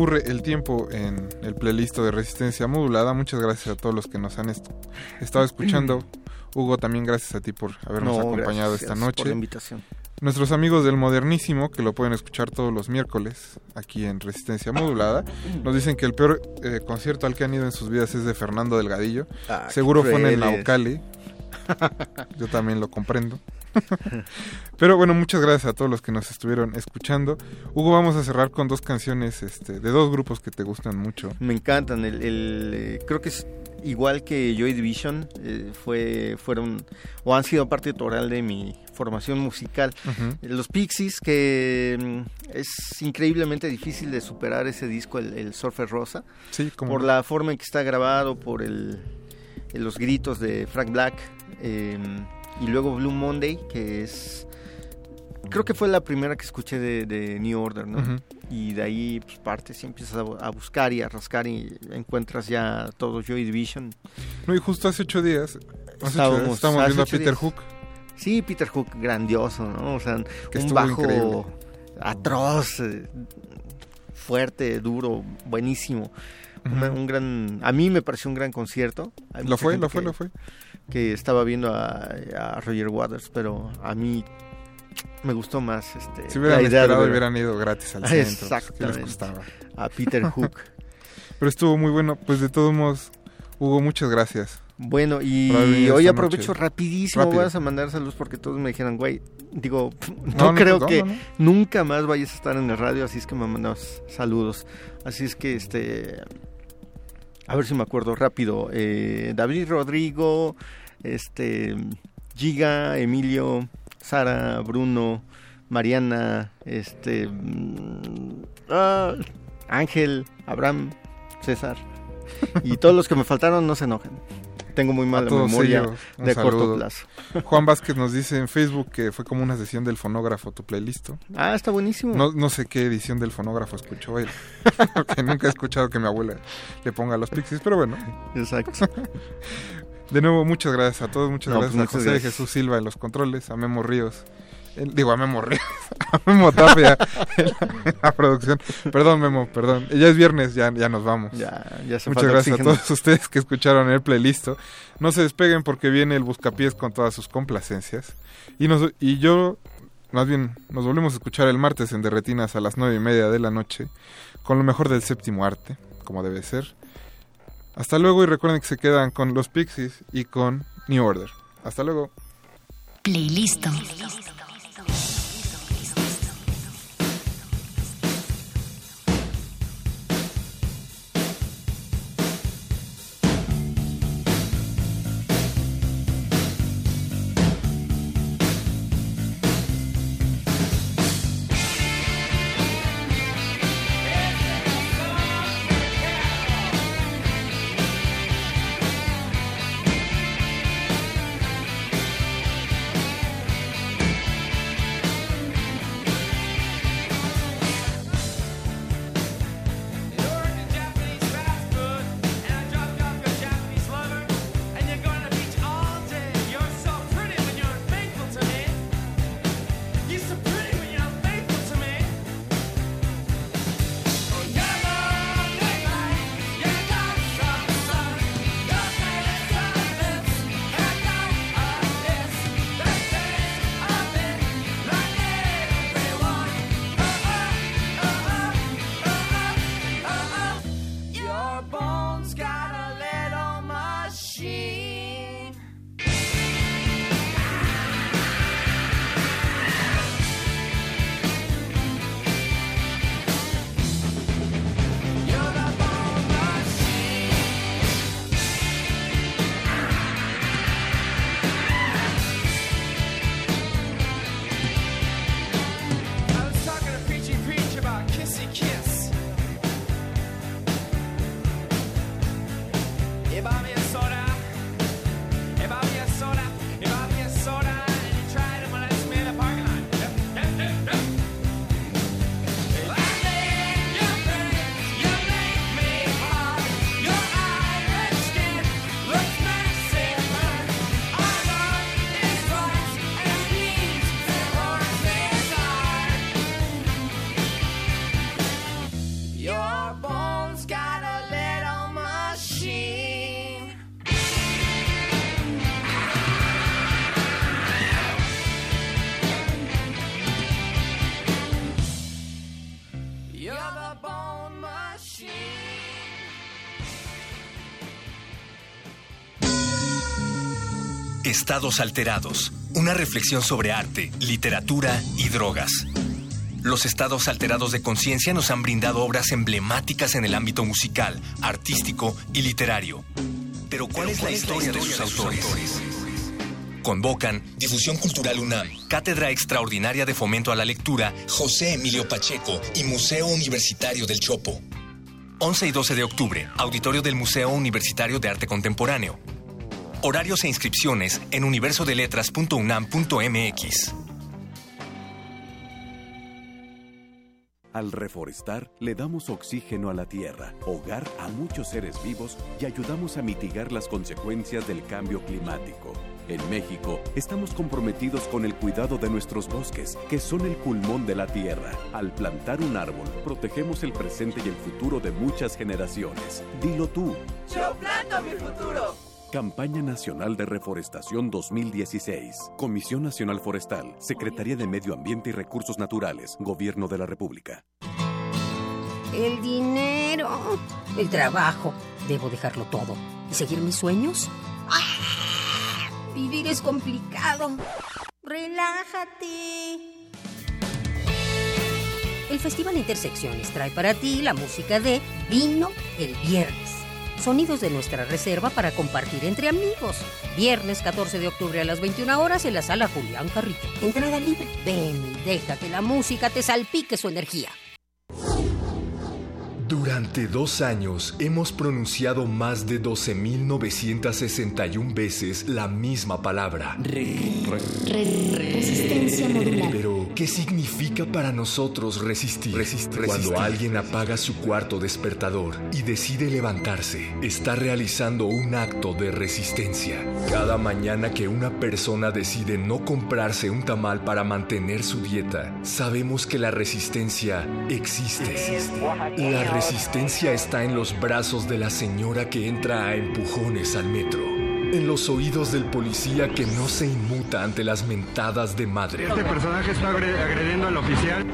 Se escurre el tiempo en el playlist de Resistencia Modulada. Muchas gracias a todos los que nos han est- estado escuchando. [clears throat] Hugo, también gracias a ti por habernos No, acompañado gracias esta por noche. la invitación. Nuestros amigos del Modernísimo, que lo pueden escuchar todos los miércoles aquí en Resistencia Modulada, [clears throat] nos dicen que el peor eh, concierto al que han ido en sus vidas es de Fernando Delgadillo. Ah, Seguro fue en el. Naucali. [laughs] Yo también lo comprendo. [laughs] Pero bueno, muchas gracias a todos los que nos estuvieron escuchando. Hugo, vamos a cerrar con dos canciones este, de dos grupos que te gustan mucho. Me encantan. El, el, eh, creo que es igual que Joy Division. eh, fue, fueron o han sido parte total de mi formación musical. Los Pixies, que mm, es increíblemente difícil de superar ese disco, el, el Surfer Rosa. Sí, como Por la forma en que está grabado, por el- los gritos de Frank Black. eh, y luego Blue Monday, que es... Creo que fue la primera que escuché de, de New Order, ¿no? Y de ahí pues, partes y empiezas a, bu- a buscar y a rascar y encuentras ya todo Joy Division. No, y justo hace ocho días, Estábamos- estábamos viendo a Peter días. Hook. Sí, Peter Hook, grandioso, ¿no? O sea, Que un bajo increíble. atroz, eh, fuerte, duro, buenísimo. Un gran, a mí me pareció un gran concierto. Hay Lo fue, lo fue, que- lo fue. Que estaba viendo a, a Roger Waters, pero a mí me gustó más este, Si hubieran la idea de esperado, ver- hubieran ido gratis al centro. pues, ¿qué les? A Peter [laughs] Hook. Pero estuvo muy bueno. Pues de todos modos, Hugo, muchas gracias. Bueno, y hoy aprovecho noche. rapidísimo, Rápido. vas a mandar saludos porque todos me dijeron, güey, digo, [laughs] no, creo no, que no, nunca más vayas a estar en el radio, así es que me mandas saludos. Así es que, este, a ver si me acuerdo rápido, eh, David Rodrigo, este, Giga, Emilio, Sara, Bruno, Mariana, este, mm, ah, Ángel, Abraham, César. Y todos los que me faltaron no se enojen. Tengo muy mala memoria ellos, de corto plazo. [laughs] Juan Vázquez nos dice en Facebook que fue como una sesión del fonógrafo tu playlist. Ah, está buenísimo. No, no sé qué edición del fonógrafo escuchó él. [laughs] Porque nunca he escuchado que mi abuela le ponga los pixies, pero bueno. Exacto. [laughs] De nuevo, muchas gracias a todos. Muchas No, gracias pues a José gracias. Jesús Silva en los controles, a Memo Ríos. El- digo, a Memo Ríos. [laughs] A Memo Tapia en la, en la producción. Perdón, Memo, perdón. Ya es viernes, ya, ya nos vamos. Ya, ya se Muchas gracias oxígeno. a todos ustedes que escucharon el playlist. No se despeguen porque viene el Buscapiés con todas sus complacencias. Y, nos, y yo, más bien, nos volvemos a escuchar el martes en Derretinas a las nueve y media de la noche con lo mejor del séptimo arte, como debe ser. Hasta luego y recuerden que se quedan con los Pixies y con New Order. Hasta luego. Playlist. soul. Estados alterados. Una reflexión sobre arte, literatura y drogas. Los estados alterados de conciencia nos han brindado obras emblemáticas en el ámbito musical, artístico y literario. Pero ¿cuál, es, la historia de sus autores? Convocan Difusión Cultural UNAM, Cátedra Extraordinaria de Fomento a la Lectura, José Emilio Pacheco y Museo Universitario del Chopo. 11 y 12 de octubre, Auditorio del Museo Universitario de Arte Contemporáneo. Horarios e inscripciones en universodeletras.unam.mx. Al reforestar, le damos oxígeno a la tierra, hogar a muchos seres vivos y ayudamos a mitigar las consecuencias del cambio climático. En México, estamos comprometidos con el cuidado de nuestros bosques, que son el pulmón de la tierra. Al plantar un árbol, protegemos el presente y el futuro de muchas generaciones. Dilo tú. Yo planto mi futuro. Campaña Nacional de Reforestación 2016. Comisión Nacional Forestal. Secretaría de Medio Ambiente y Recursos Naturales. Gobierno de la República. El dinero. El trabajo. Debo dejarlo todo. ¿Y seguir mis sueños? ¡Ah! Vivir es complicado. Relájate. El Festival Intersecciones trae para ti la música de Vino el Viernes. Sonidos de nuestra reserva para compartir entre amigos. Viernes 14 de octubre a las 21 horas en la sala Julián Carrillo. Entrada libre. Ven y deja que la música te salpique su energía. Durante dos años hemos pronunciado más de 12.961 veces la misma palabra. Resistencia modulada. Pero, ¿qué significa para nosotros resistir? Cuando alguien apaga su cuarto despertador y decide levantarse, está realizando un acto de resistencia. Cada mañana que una persona decide no comprarse un tamal para mantener su dieta, sabemos que la resistencia existe. La resistencia está en los brazos de la señora que entra a empujones al metro. En los oídos del policía que no se inmuta ante las mentadas de madre. Este personaje está agre- agrediendo al oficial.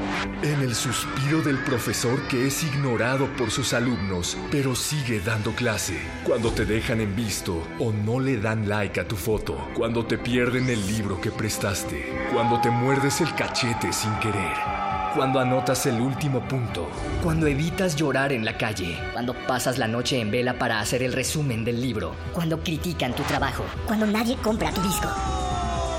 En el suspiro del profesor que es ignorado por sus alumnos, pero sigue dando clase. Cuando te dejan en visto o no le dan like a tu foto. Cuando te pierden el libro que prestaste. Cuando te muerdes el cachete sin querer. Cuando anotas el último punto. Cuando evitas llorar en la calle. Cuando pasas la noche en vela para hacer el resumen del libro. Cuando critican tu trabajo. Cuando nadie compra tu disco.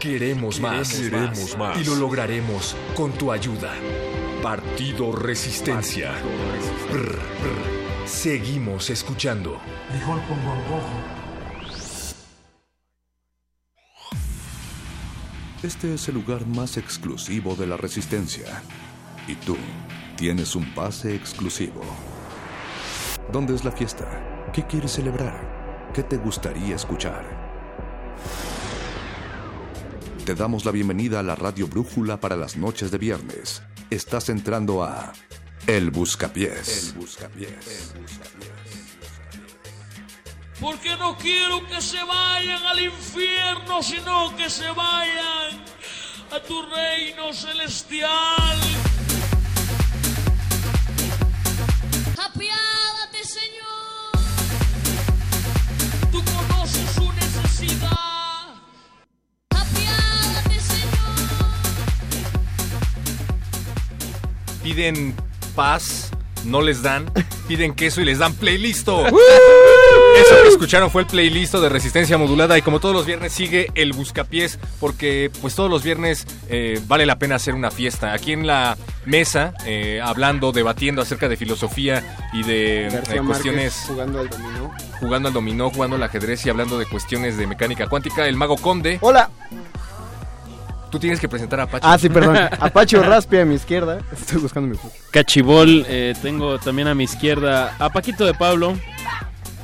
Queremos más. Queremos más. Y lo lograremos con tu ayuda. Partido Resistencia. Brr, brr. Seguimos escuchando. Frijol con gorgojo. Este es el lugar más exclusivo de la Resistencia. Y tú tienes un pase exclusivo. ¿Dónde es la fiesta? ¿Qué quieres celebrar? ¿Qué te gustaría escuchar? Te damos la bienvenida a la Radio Brújula para las noches de viernes. Estás entrando a El Buscapiés. El Buscapiés. Porque no quiero que se vayan al infierno, sino que se vayan a tu reino celestial. Piden paz, no les dan. Piden queso y les dan playlisto. [laughs] Eso que escucharon fue el playlist de Resistencia Modulada y como todos los viernes sigue el Buscapiés porque pues todos los viernes eh, vale la pena hacer una fiesta. Aquí en la mesa, eh, hablando, debatiendo acerca de filosofía y de eh, Márquez cuestiones... jugando al dominó. Jugando al dominó, jugando al ajedrez y hablando de cuestiones de mecánica cuántica, el mago Conde. Hola. Tú tienes que presentar a Pacho. Ah, sí, perdón. [laughs] Apache o Raspi a mi izquierda. Estoy buscando mi. Cachibol, eh, tengo también a mi izquierda a Paquito de Pablo.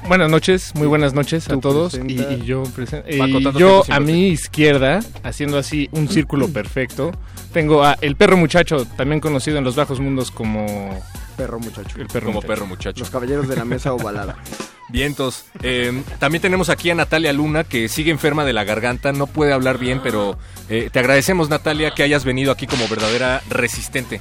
Buenas noches, muy buenas noches a todos. Y, yo, y yo a mi izquierda, haciendo así un círculo perfecto, tengo a El Perro Muchacho, también conocido en los bajos mundos como... Perro Muchacho. El Perro Como Muchacho. perro muchacho. Los caballeros de la mesa ovalada. [laughs] Vientos. Eh, también tenemos aquí a Natalia Luna, que sigue enferma de la garganta, no puede hablar bien, pero eh, te agradecemos, Natalia, que hayas venido aquí como verdadera resistente.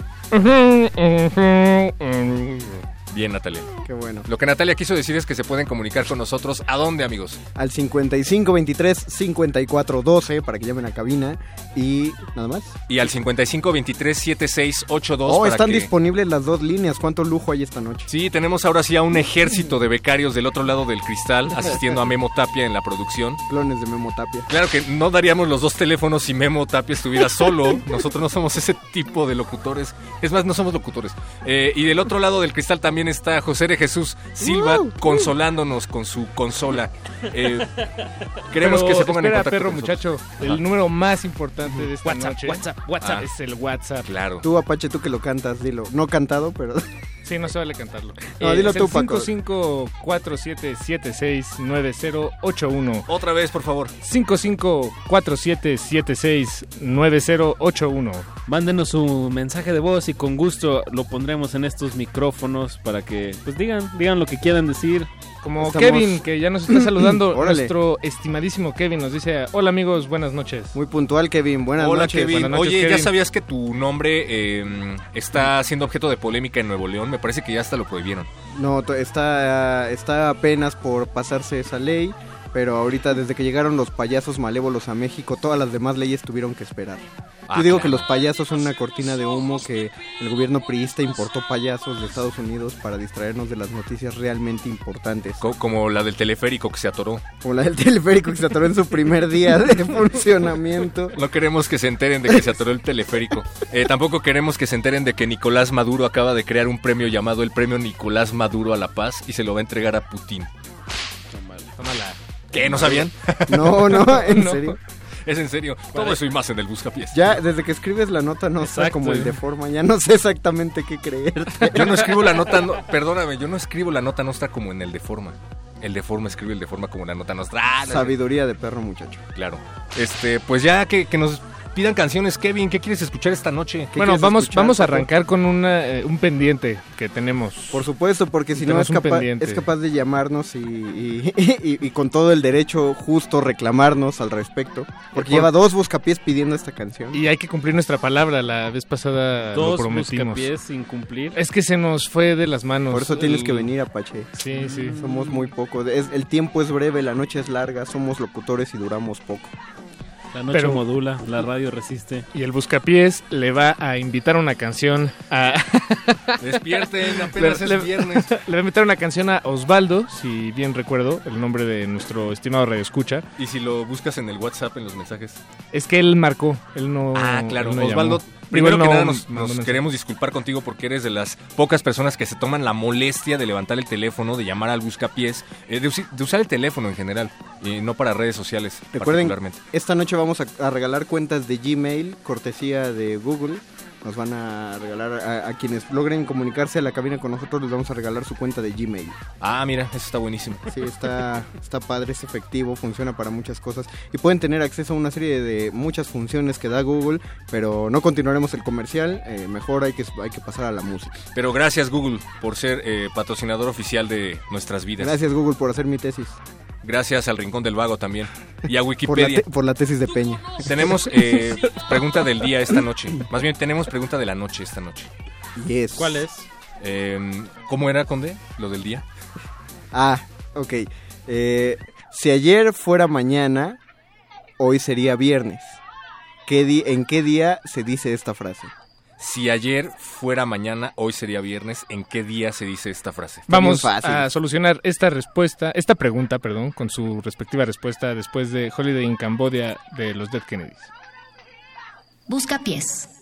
Bien, Natalia. Qué bueno. Lo que Natalia quiso decir es que se pueden comunicar con nosotros. ¿A dónde, amigos? Al 5523 5412 para que llamen a cabina y nada más. Y al 5523-7682. Oh, están que- disponibles las dos líneas. ¿Cuánto lujo hay esta noche? Sí, tenemos ahora sí a un ejército de becarios del otro lado del cristal asistiendo a Memo Tapia en la producción. Clones de Memo Tapia. Claro que no daríamos los dos teléfonos si Memo Tapia estuviera solo. Nosotros no somos ese tipo de locutores. Es más, no somos locutores. Eh, y del otro lado del cristal también está José de Jesús Silva consolándonos con su consola. [laughs] Eh, queremos Pero que se pongan en espera, contacto perro con muchacho, el número más importante de esta WhatsApp, noche WhatsApp, WhatsApp. es el WhatsApp. Claro. Tú, Apache, tú que lo cantas, dilo. No cantado, pero... [laughs] Sí, no se vale cantarlo. [laughs] No, dilo es tú, Paco. 5547769081. Otra vez, por favor. 5547769081. Mándenos su mensaje de voz y con gusto lo pondremos en estos micrófonos para que pues digan, digan lo que quieran decir. Como Estamos- Kevin, que ya nos está [clears throat] saludando, nuestro estimadísimo Kevin nos dice, hola amigos, buenas noches. Muy puntual, Kevin. Buenas Hola noches. Kevin. Buenas noches, Oye, ¿ya sabías que tu nombre eh, está siendo objeto de polémica en Nuevo León? Me parece que ya hasta lo prohibieron. No, está, está apenas por pasarse esa ley, pero ahorita desde que llegaron los payasos malévolos a México, todas las demás leyes tuvieron que esperar. Ah, Yo digo claro. que los payasos son una cortina de humo que el gobierno priista importó payasos de Estados Unidos para distraernos de las noticias realmente importantes. Co- Como la del teleférico que se atoró. Como la del teleférico que se atoró en su primer día de [laughs] funcionamiento. No queremos que se enteren de que se atoró el teleférico. Eh, tampoco queremos que se enteren de que Nicolás Maduro acaba de crear un premio llamado el Premio Nicolás Maduro a la Paz y se lo va a entregar a Putin. Tómala. ¿Qué? ¿No sabían? No, no, [laughs] en No. serio. Es en serio. Todo eso y más en el Buscapiés. Ya desde que escribes la nota no Exacto. como el de forma, ya no sé exactamente qué creerte. Yo no escribo la nota, no- perdóname, yo no escribo la nota nostra como en el de forma. El de forma escribe el de forma como la nota nostra. Ah, no, Sabiduría de perro muchacho. Claro. Este, pues ya que, que nos pidan canciones, Kevin, ¿qué quieres escuchar esta noche? Bueno, vamos, vamos a arrancar con una, eh, un pendiente que tenemos. Por supuesto, porque si no es capaz, pendiente. es capaz de llamarnos y, y- [laughs] y- y con todo el derecho justo reclamarnos al respecto. Porque Por- lleva dos buscapiés pidiendo esta canción. Y hay que cumplir nuestra palabra, la vez pasada lo Dos prometimos. buscapiés sin cumplir. Es que se nos fue de las manos. Por eso tienes el- que venir, Apache. Sí, sí. Somos muy poco. Es, el tiempo es breve, la noche es larga, somos locutores y duramos poco. La noche Pero- modula, la radio resiste. Y el Buscapiés le va a invitar una canción a... [laughs] Despierten, apenas Le- es viernes. [laughs] Le va a invitar una canción a Osvaldo, si bien recuerdo, el nombre de nuestro estimado Radio Escucha. Y si lo buscas en el WhatsApp, en los mensajes. Es que él marcó, él no... Ah, claro. no Osvaldo, llamó. Primero que nada nos, nos queremos disculpar contigo porque eres de las pocas personas que se toman la molestia de levantar el teléfono, de llamar al buscapiés, eh, de, de usar el teléfono en general, y no para redes sociales Recuerden, particularmente. esta noche vamos a, a regalar cuentas de Gmail, cortesía de Google. Nos van a regalar a, a quienes logren comunicarse a la cabina con nosotros, les vamos a regalar su cuenta de Gmail. Ah, mira, eso está buenísimo. Sí, está, está padre, es efectivo, funciona para muchas cosas y pueden tener acceso a una serie de muchas funciones que da Google, pero no continuaremos el comercial, eh, mejor hay que, hay que pasar a la música. Pero gracias Google por ser eh, patrocinador oficial de nuestras vidas. Gracias Google por hacer mi tesis, Gracias al Rincón del Vago también. Y a por la, Wikipedia. te- por la tesis de Peña. Tenemos eh, pregunta del día esta noche. Más bien, tenemos pregunta de la noche esta noche. Yes. ¿Cuál es? Eh, ¿Cómo era, Conde? Lo del día. Ah, ok. Eh, si ayer fuera mañana, hoy sería viernes. ¿Qué ¿En qué día se dice esta frase? Si ayer fuera mañana, hoy sería viernes. ¿En qué día se dice esta frase? Vamos a solucionar esta respuesta, esta pregunta, perdón, con su respectiva respuesta después de Holiday in Cambodia de los Dead Kennedys. Busca pies.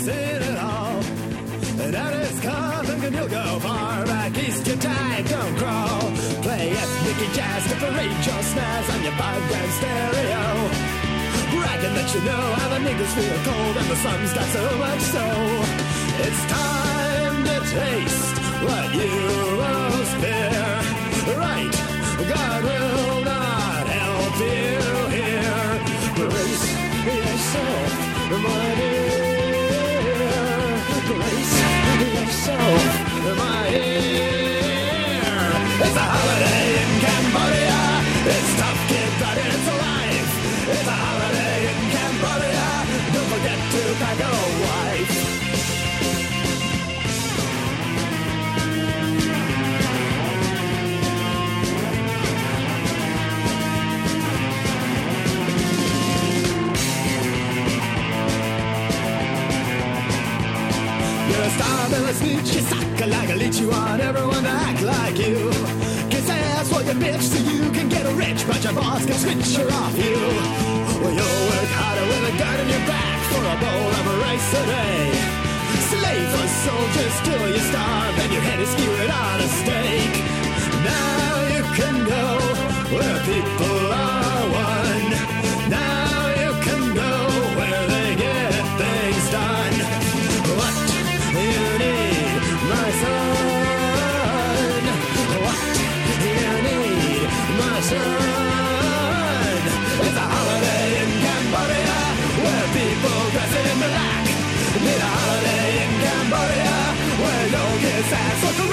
Seen it all. And that is thinking you'll go far back east, your tide don't crawl. Play ethnic jazz to parade your snares on your five grand stereo. Bragging that you know how the niggas feel cold and the sun's got so much so. It's time to taste what you most fear. Right, God will not help you here. Brace yourself, my myself. Am I You're a star, Billy Snitch. You suck like a leech. You want everyone to act like you. Kiss ass for your bitch so you can get rich, but your boss can switch her off you. Well, you'll work harder with a gun in your back for a bowl of rice a day. Slave for soldiers till you starve and your head is skewered on a stake. Now you can go where people are one. My? It's a holiday in Cambodia where people dress in black. Need a holiday in Cambodia where no kiss ass for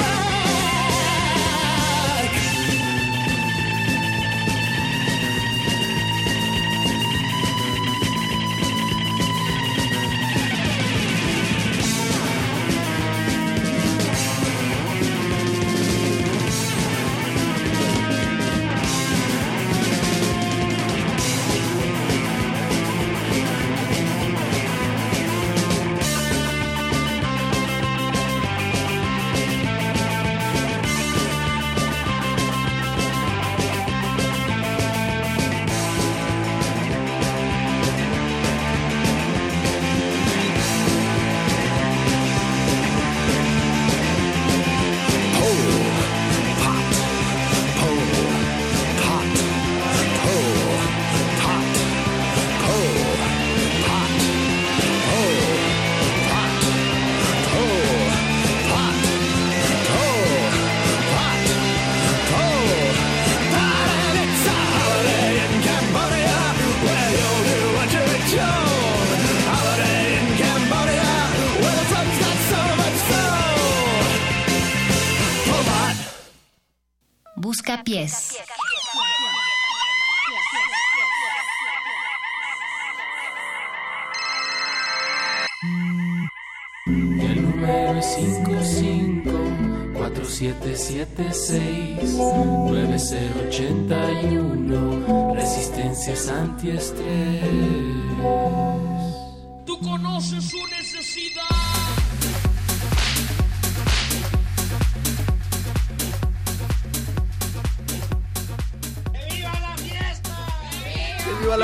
El número es 554776-9081. Resistencias antiestrés.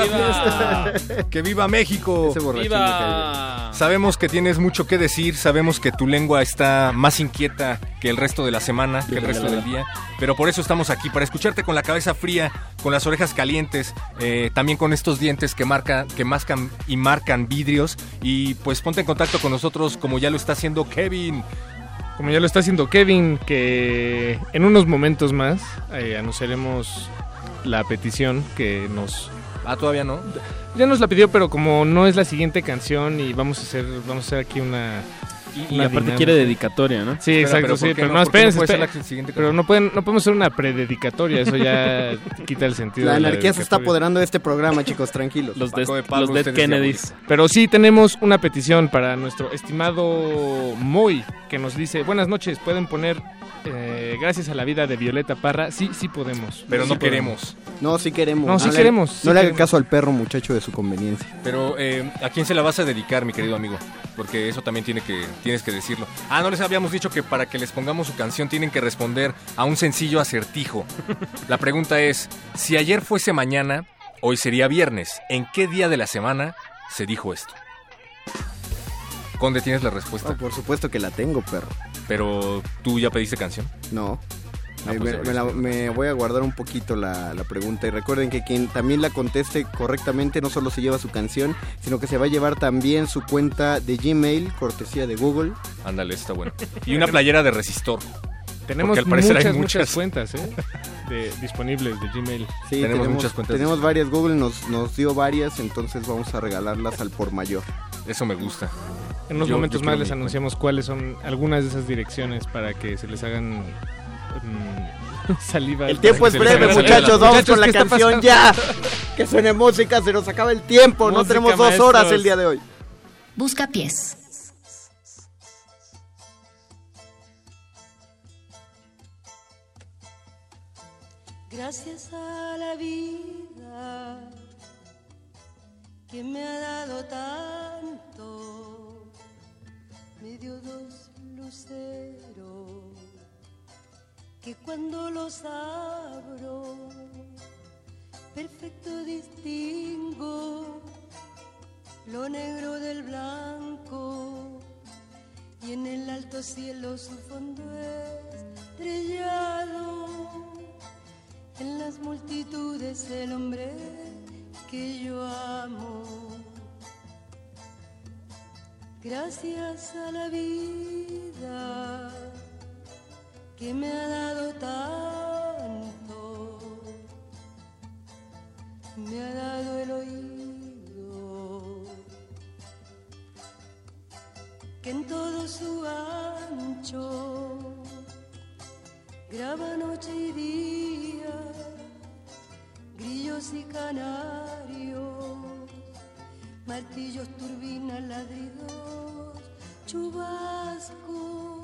¡Que viva la fiesta! ¡Que viva México! Ese borrachín. Sabemos que tienes mucho que decir, sabemos que tu lengua está más inquieta que el resto de la semana, que el resto del día, pero por eso estamos aquí, para escucharte con la cabeza fría, con las orejas calientes, eh, también con estos dientes que marcan, que mascan y marcan vidrios, y pues ponte en contacto con nosotros como ya lo está haciendo Kevin. Como ya lo está haciendo Kevin, que en unos momentos más eh, anunciaremos la petición que nos... Ah, todavía no. Ya nos la pidió, pero como no es la siguiente canción y vamos a hacer, vamos a hacer aquí una... Y, aparte dinámica. quiere dedicatoria, ¿no? Sí, Espera, exacto, pero sí, ¿por qué pero no? no, ¿Por qué no espérense, siguiente Pero no pueden, no podemos hacer una prededicatoria, eso ya [laughs] quita el sentido. La de anarquía se está apoderando de este programa, chicos, tranquilos. Los, Dead- de Pablo, los Dead Kennedys. Pero sí tenemos una petición para nuestro estimado Moy, que nos dice, buenas noches, pueden poner eh, gracias a la vida de Violeta Parra. Sí, sí podemos. Pero Sí no podemos. queremos. No, sí queremos. No, sí queremos, sí no le haga caso al perro muchacho de su conveniencia. Pero, eh, ¿a quién se la vas a dedicar, mi querido amigo? Porque eso también tiene que, tienes que decirlo. Ah, no les habíamos dicho que para que les pongamos su canción tienen que responder a un sencillo acertijo. La pregunta es, si ayer fuese mañana, hoy sería viernes, ¿en qué día de la semana se dijo esto? Conde, ¿tienes la respuesta? Oh, por supuesto que la tengo, perro. Pero, ¿tú ya pediste canción? No. Ah, Me, pues me- ya me la- ves. me voy a guardar un poquito la, la pregunta y recuerden que quien también la conteste correctamente no solo se lleva su canción, sino que se va a llevar también su cuenta de Gmail, cortesía de Google. Ándale, está bueno. [laughs] Y una playera de resistor. Tenemos Porque al parecer muchas, hay muchas muchas. cuentas ¿eh? de- disponibles de Gmail. Sí, Tenemos muchas cuentas. Tenemos varias, Google nos, nos dio varias, entonces vamos a regalarlas al por mayor. Eso me gusta. En unos Yo- momentos yo más les anunciamos cuáles son algunas de esas direcciones para que se les hagan mm, [laughs] saliva. El tiempo es breve, muchachos, vamos Muchachos, con la ¿qué está canción pasando? ya. Que suene música, se nos acaba el tiempo, no tenemos dos maestros. horas el día de hoy. Busca pies. Gracias a la vida que me ha dado tanto, me dio dos luceros que cuando los abro perfecto distingo lo negro del blanco y en el alto cielo su fondo estrellado. En las multitudes el hombre que yo amo. Gracias a la vida que me ha dado tanto. Me ha dado el oído. Que en todo su ancho graba noche y día grillos y canarios martillos turbinas ladridos chubasco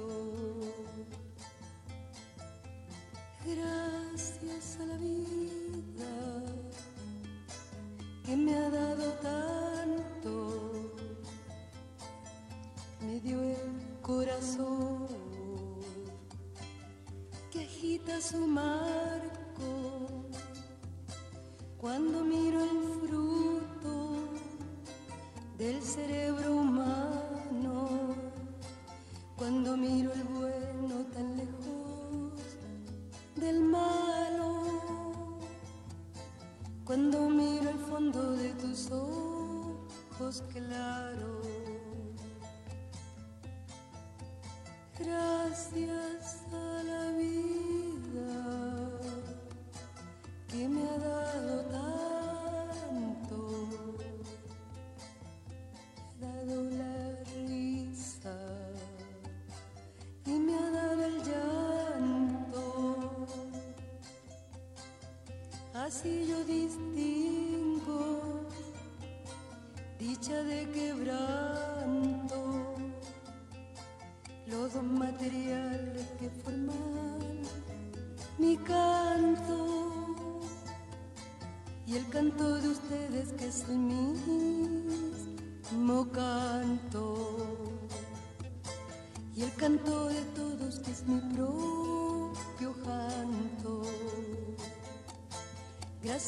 Gracias a la vida que me ha dado tanto, me dio el corazón que agita su marco cuando miro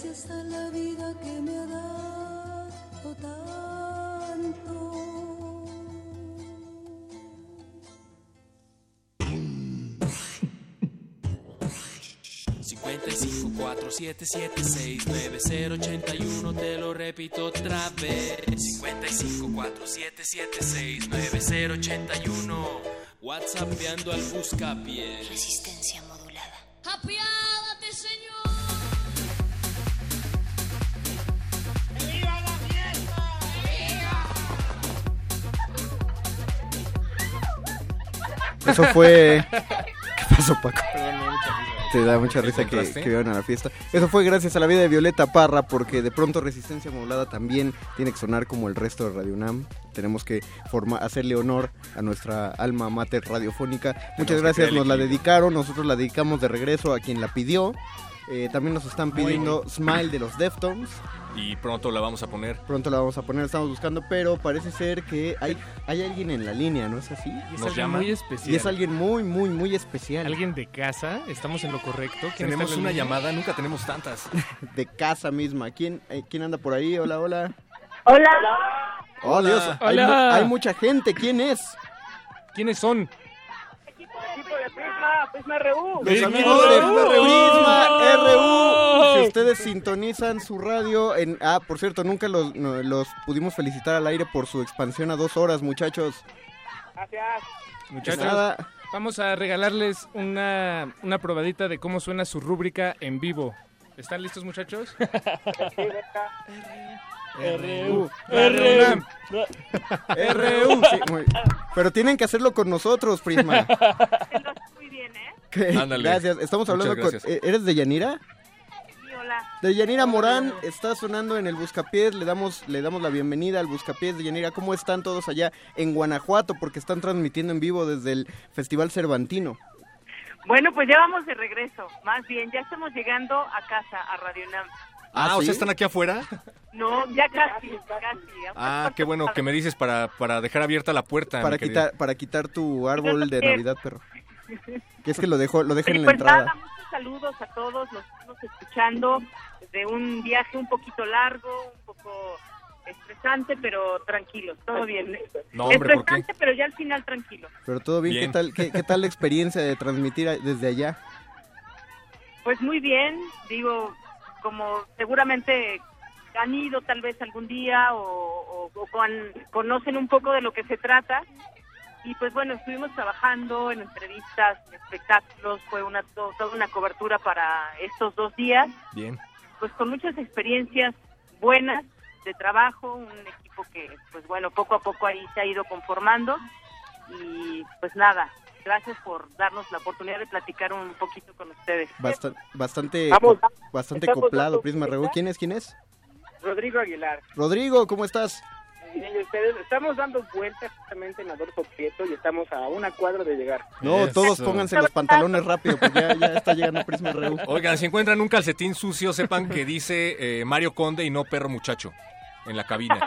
Gracias a la vida que me ha dado tanto. 55 477 6081 te lo repito otra vez. 55 477 6081 WhatsAppeando al buscapié Eso fue. [laughs] ¿Qué pasó, Paco? Perdón, me da mucha risa. Te da mucha risa que, ¿Encontraste? que vayan a la fiesta. Eso fue gracias a la vida de Violeta Parra, porque de pronto Resistencia Modulada también tiene que sonar como el resto de Radio UNAM. Tenemos que forma- hacerle honor a nuestra alma mater radiofónica. Muchas que gracias, nos la dedicaron, nosotros la dedicamos de regreso a quien la pidió. Eh, también nos están pidiendo Smile de los Deftones. Y pronto la vamos a poner. Pronto la vamos a poner, estamos buscando, pero parece ser que hay, hay alguien en la línea, ¿no es así? Y es alguien muy especial. Y es alguien muy, muy, muy especial. Alguien de casa, estamos en lo correcto. ¿Quién Tenemos una línea? llamada, nunca tenemos tantas. [laughs] de casa misma. ¿Quién, eh, ¿Quién anda por ahí? Hola, hola. Hola. Oh, Dios, Hola. hay mucha gente. ¿Quién es? ¿Quiénes son? De Prisma, Prisma RU. Los amigos de Prisma RU. Si ustedes sintonizan su radio en... Ah, por cierto, nunca los, no, los pudimos felicitar al aire por su expansión a dos horas, muchachos. Gracias. Muchachos, Nada. vamos a regalarles una, una probadita de cómo suena su rúbrica en vivo. ¿Están listos, muchachos? RU. RU. RU. Sí, muy- Pero tienen que hacerlo con nosotros, Prisma. [laughs] Muy bien, ¿eh? Gracias. Estamos hablando con... eh, ¿Eres de Yanira? Sí, hola. De Yanira Morán está sonando en el Buscapiés. Le damos, le damos la bienvenida al Buscapiés de Yanira. ¿Cómo están todos allá en Guanajuato? Porque están transmitiendo en vivo desde el Festival Cervantino. Bueno, pues ya vamos de regreso. Más bien, ya estamos llegando a casa, a Radio Nam. Ah, o ¿sí? sea, están aquí afuera. No, ya casi, casi. Ah, qué bueno que me dices para, para dejar abierta la puerta. Para mi quitar, para quitar tu árbol de Navidad, perro. Que es que lo dejo, lo dejo en la Pues nada, entrada. muchos saludos a todos los que estamos escuchando de un viaje un poquito largo, un poco estresante, pero tranquilos, todo bien. No, hombre, ¿por qué? estresante, pero ya al final tranquilo. Pero todo bien, Bien. ¿Qué, tal, qué, qué tal la experiencia de transmitir desde allá? Pues muy bien, digo, como seguramente han ido tal vez algún día o, o- o con- conocen un poco de lo que se trata. Y pues bueno, estuvimos trabajando en entrevistas, en espectáculos, fue una, to- toda una cobertura para estos dos días, Bien. pues con muchas experiencias buenas de trabajo, un equipo que pues bueno, poco a poco ahí se ha ido conformando. Y pues nada, gracias por darnos la oportunidad de platicar un poquito con ustedes. Basta- bastante Vamos, co- bastante coplado, Prisma Reú. ¿Quién es? ¿Quién es? Rodrigo Aguilar. Rodrigo, ¿cómo estás? Bien, ¿y ustedes? Estamos dando vueltas justamente en Adolfo Prieto y estamos a una cuadra de llegar. No, todos pónganse los pantalones rápido, pues ya, ya está llegando Prisma Reú. [laughs] Oigan, si encuentran un calcetín sucio, sepan que dice eh, Mario Conde y no perro muchacho en la cabina.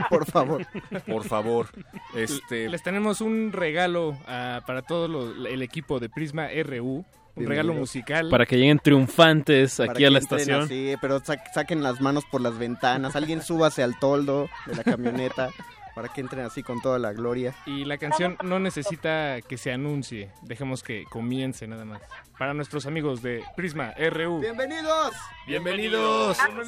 [laughs] Por favor. Por favor. Este, Les tenemos un regalo ah, para todo lo- el equipo de Prisma RU. Un regalo Bienvenidos. musical. Para que lleguen triunfantes Para aquí a la entren estación. así, pero sa- saquen las manos por las ventanas. Alguien súbase al toldo de la camioneta para que entren así con toda la gloria. Y la canción no necesita que se anuncie. Dejemos que comience nada más. Para nuestros amigos de Prisma RU. ¡Bienvenidos! Bienvenidos. Cuando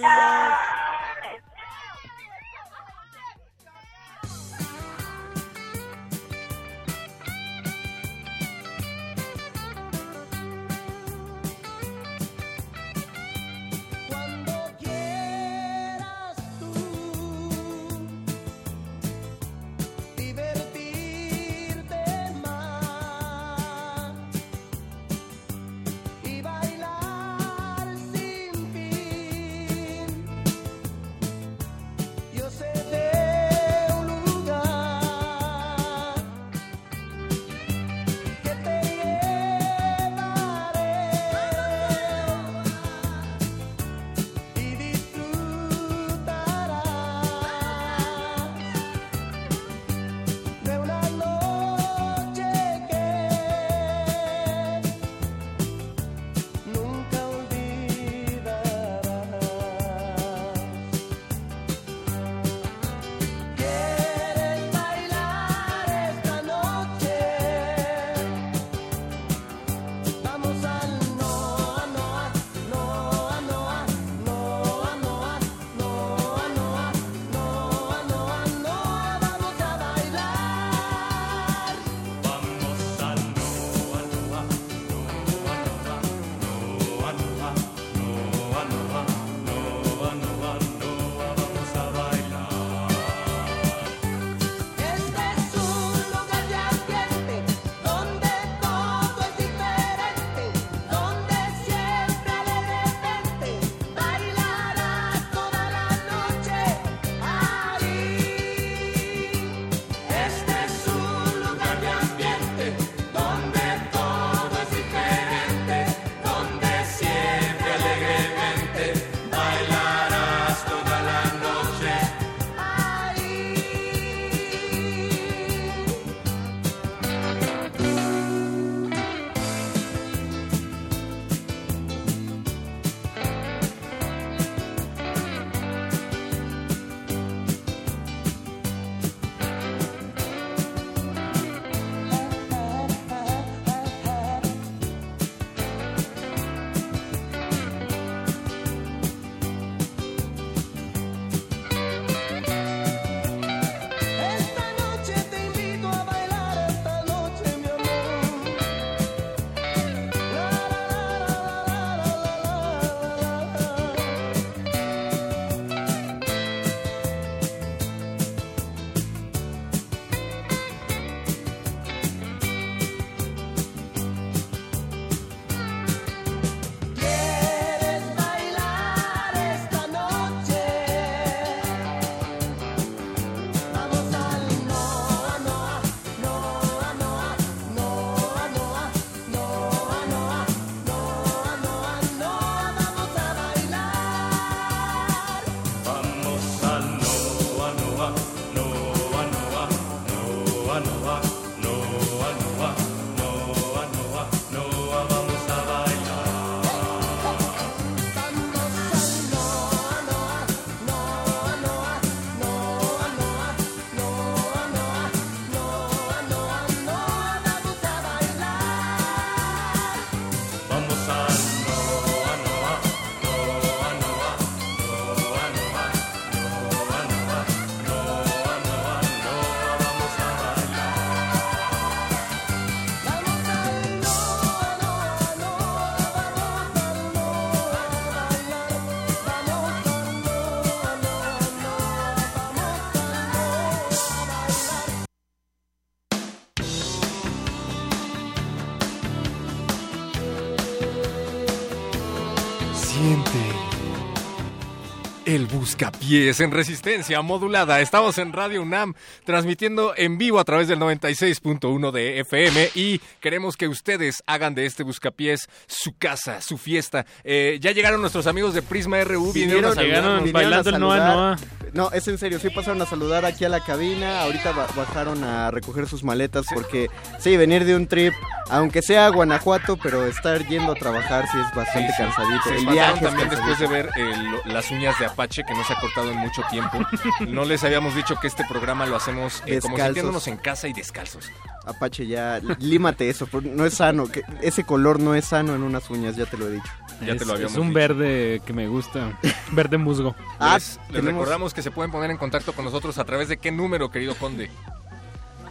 El Buscapiés en resistencia modulada. Estamos en Radio UNAM transmitiendo en vivo a través del 96.1 de FM y queremos que ustedes hagan de este Buscapiés su casa, su fiesta. Eh, ya llegaron nuestros amigos de Prisma RU. Vinieron, a saludarnos. vinieron a saludar. No, es en serio, sí pasaron a saludar aquí a la cabina, ahorita ba- bajaron a recoger sus maletas porque sí, venir de un trip, aunque sea a Guanajuato, pero estar yendo a trabajar sí es bastante Sí, sí. cansadito. Se El viaje también después de ver eh, lo- las uñas de Apache que no se ha cortado en mucho tiempo. [laughs] No les habíamos dicho que este programa lo hacemos eh, como sintiéndonos en casa y descalzos. Apache, ya, límate eso, no es sano, que ese color no es sano en unas uñas, ya te lo he dicho. Ya te lo habíamos Es un dicho. verde que me gusta. Verde musgo. Ah, les, les recordamos que se pueden poner en contacto con nosotros a través de qué número, querido Conde.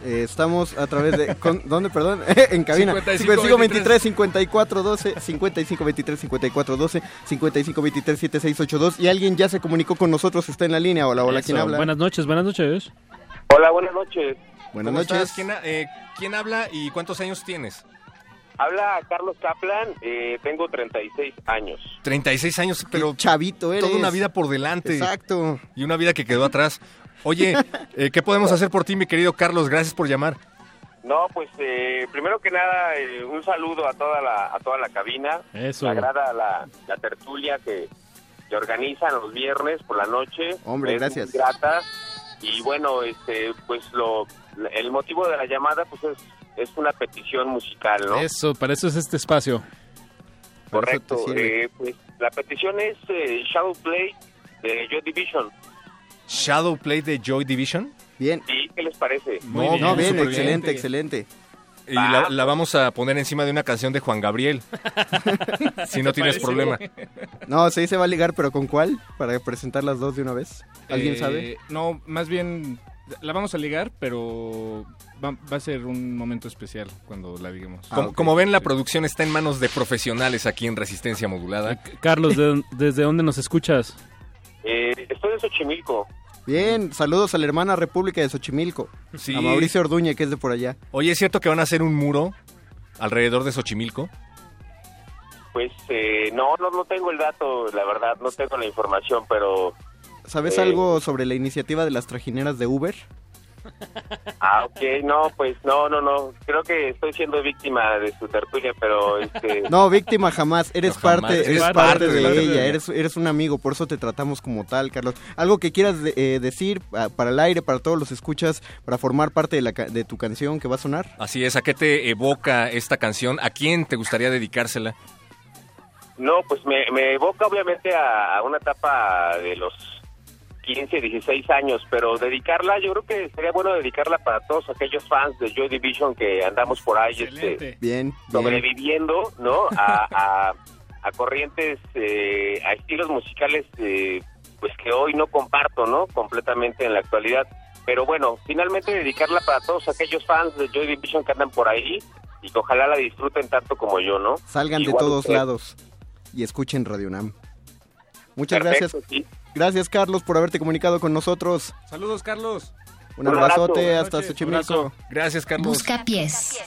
Eh, estamos a través de. con- [laughs] ¿Dónde, perdón? [laughs] en cabina. 55 55 23 54 12, 55 23 54 12, 55 23 7682. Y alguien ya se comunicó con nosotros, está en la línea. Hola, hola, ¿quién Eso, habla? Buenas noches, buenas noches. Hola, buenas noches. Buenas ¿Cómo noches. ¿Quién, eh, quién habla y cuántos años tienes? Habla Carlos Kaplan, eh, tengo 36 años. 36 años, pero chavito eres. toda una vida por delante. Exacto. Y una vida que quedó atrás. Oye, [laughs] eh, ¿qué podemos hacer por ti, mi querido Carlos? Gracias por llamar. No, pues eh, primero que nada eh, un saludo a toda la a toda la cabina. Eso. Me agrada la, la tertulia que, que organizan los viernes por la noche. Hombre, Es gracias. muy grata. Y bueno, este pues lo el motivo de la llamada pues es es una petición musical, ¿no? Eso, para eso es este espacio. Correcto. eh, pues la petición es eh, Shadow Play de Joy Division. Shadow Play de Joy Division. Bien. ¿Y qué les parece? Muy No, bien, bien, excelente, bien. excelente. Y la, la vamos a poner encima de una canción de Juan Gabriel. [laughs] si no tienes parece? problema. No, sí se va a ligar, pero ¿con cuál? Para presentar las dos de una vez. ¿Alguien Eh, sabe? No, más bien la vamos a ligar, pero va, va a ser un momento especial cuando la digamos. Ah, Como, como ven, la producción está en manos de profesionales aquí en Resistencia Modulada. Carlos, ¿de- ¿desde dónde nos escuchas? Eh, estoy en Xochimilco. Bien, saludos a la hermana República de Xochimilco. Sí. A Mauricio Orduña, que es de por allá. Oye, ¿es cierto que van a hacer un muro alrededor de Xochimilco? Pues eh, no, no, no tengo el dato, la verdad, no tengo la información, pero... ¿Sabes Eh. algo sobre la iniciativa de las trajineras de Uber? [laughs] Ah, ok, no, pues no, no, no. Creo que estoy siendo víctima de su tertulia, pero este... [laughs] No, víctima jamás. Eres No, jamás. parte, Eres eres parte parte de de la ella. Eres, eres un amigo, por eso te tratamos como tal, Carlos. Algo que quieras de- eh, decir ah, para el aire, para todos los escuchas, para formar parte de, la, ca- de tu canción que va a sonar. Así es, ¿a qué te evoca esta canción? ¿A quién te gustaría dedicársela? No, pues me, me evoca obviamente a, a una etapa de los 15, 16 años, pero dedicarla, yo creo que sería bueno dedicarla para todos aquellos fans de Joy Division que andamos por ahí este, Bien, bien. sobreviviendo, ¿no? A, a, a corrientes, eh, a estilos musicales, eh, pues que hoy no comparto, ¿no? Completamente en la actualidad. Pero bueno, finalmente dedicarla para todos aquellos fans de Joy Division que andan por ahí y que ojalá la disfruten tanto como yo, ¿no? Salgan de todos lados y escuchen Radio Nam. Muchas Perfecto, gracias. sí. Gracias, Carlos, por haberte comunicado con nosotros. Saludos, Carlos. Un Un abrazo. abrazote hasta Xochimilco. Gracias, Carlos. Busca pies.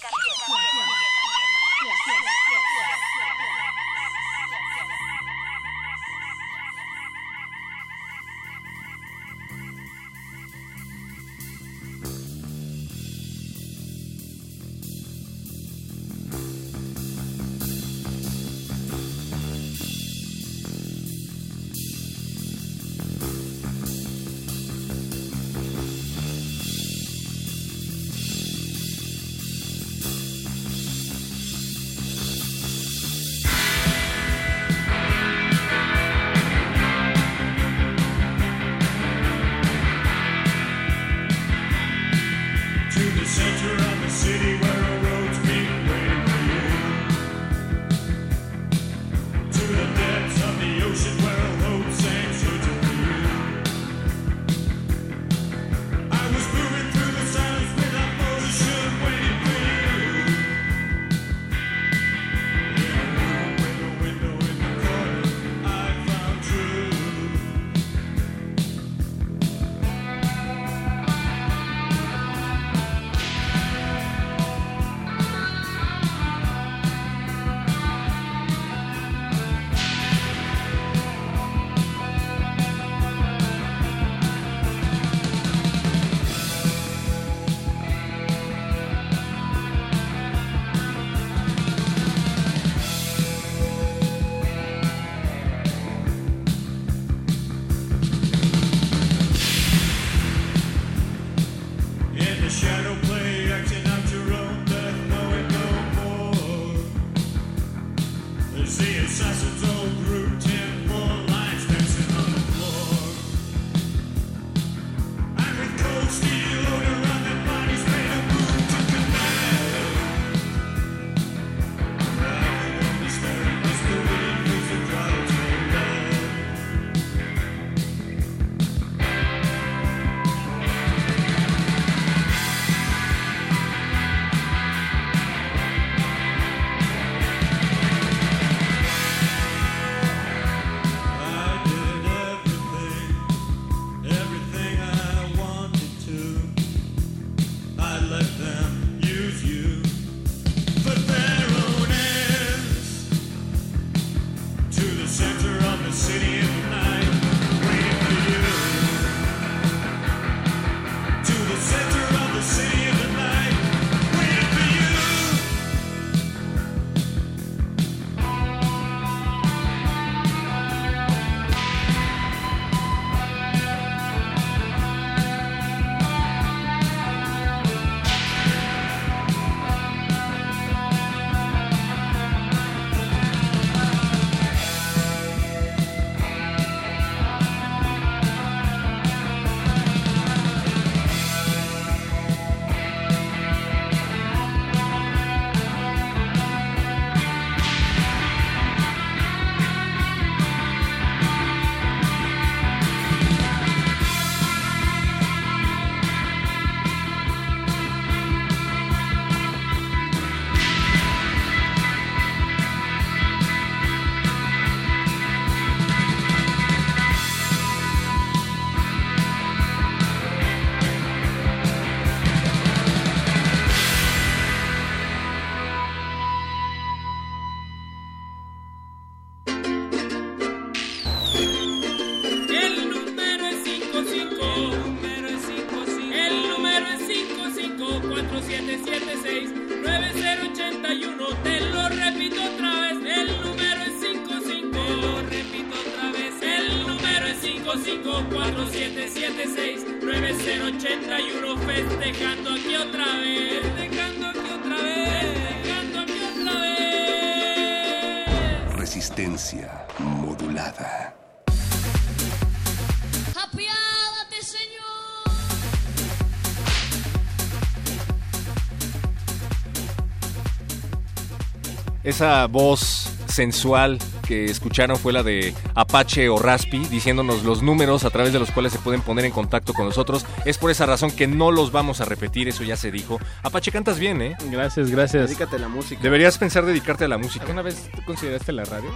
Esa voz sensual que escucharon fue la de Apache o Raspi, diciéndonos los números a través de los cuales se pueden poner en contacto con nosotros. Es por esa razón que no los vamos a repetir, eso ya se dijo. Apache, cantas bien, ¿eh? Gracias, gracias. Dedícate a la música. Deberías pensar dedicarte a la música. ¿Alguna vez consideraste la radio?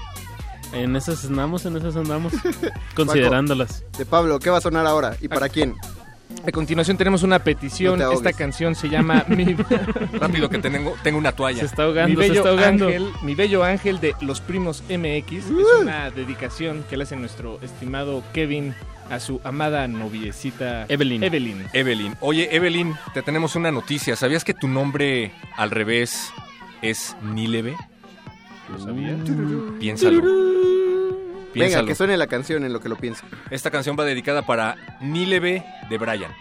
En esas andamos, en esas andamos. [laughs] considerándolas. De Pablo, ¿qué va a sonar ahora? ¿Y para quién? A continuación tenemos una petición. No. Esta canción se llama [laughs] Mi, Rápido que tengo, tengo una toalla. Se está ahogando, Mi se bello está ahogando. ángel, mi bello ángel de Los Primos MX. Es una dedicación que le hace nuestro estimado Kevin a su amada noviecita Evelyn. Evelyn. Evelyn. Oye, Evelyn, te tenemos una noticia. ¿Sabías que tu nombre al revés es Níleve? ¿Lo sabías? Piénsalo. Venga, que suene la canción en lo que lo piensa. Esta canción va dedicada para Níleve de Brian.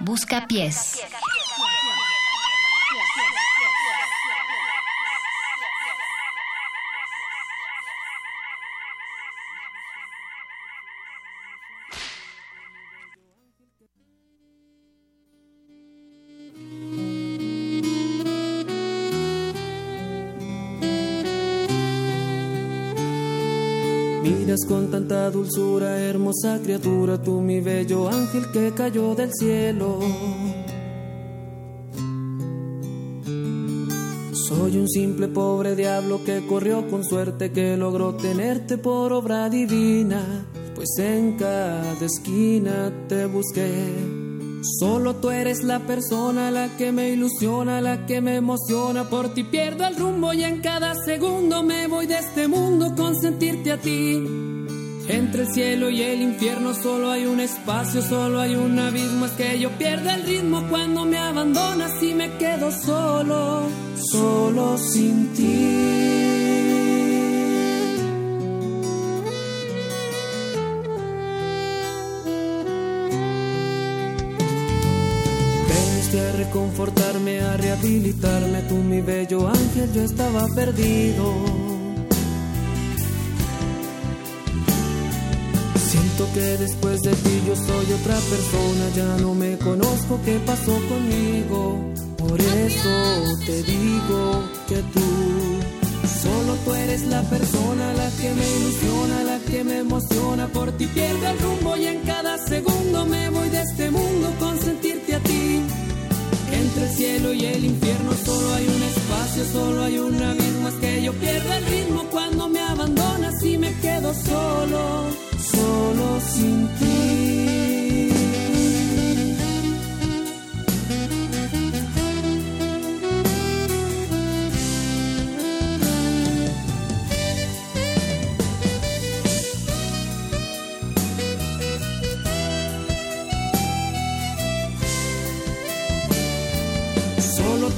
Busca pies. Con tanta dulzura, hermosa criatura, tú mi bello ángel que cayó del cielo. Soy un simple pobre diablo que corrió con suerte, que logró tenerte por obra divina, pues en cada esquina te busqué. Solo tú eres la persona, la que me ilusiona, la que me emociona. Por ti pierdo el rumbo y en cada segundo me voy de este mundo con sentirte a ti. Entre el cielo y el infierno solo hay un espacio, solo hay un abismo. Es que yo pierdo el ritmo cuando me abandonas y me quedo solo, solo sin ti. A reconfortarme, a rehabilitarme, tú mi bello ángel, yo estaba perdido. Que después de ti yo soy otra persona, ya no me conozco qué pasó conmigo. Por eso te digo que tú, solo tú eres la persona, la que me ilusiona, la que me emociona. Por ti pierdo el rumbo y en cada segundo me voy de este mundo con sentirte a ti. Entre el cielo y el infierno solo hay un espacio, solo hay un abismo. Es que yo pierdo el ritmo cuando me abandonas y me quedo solo, solo sin ti.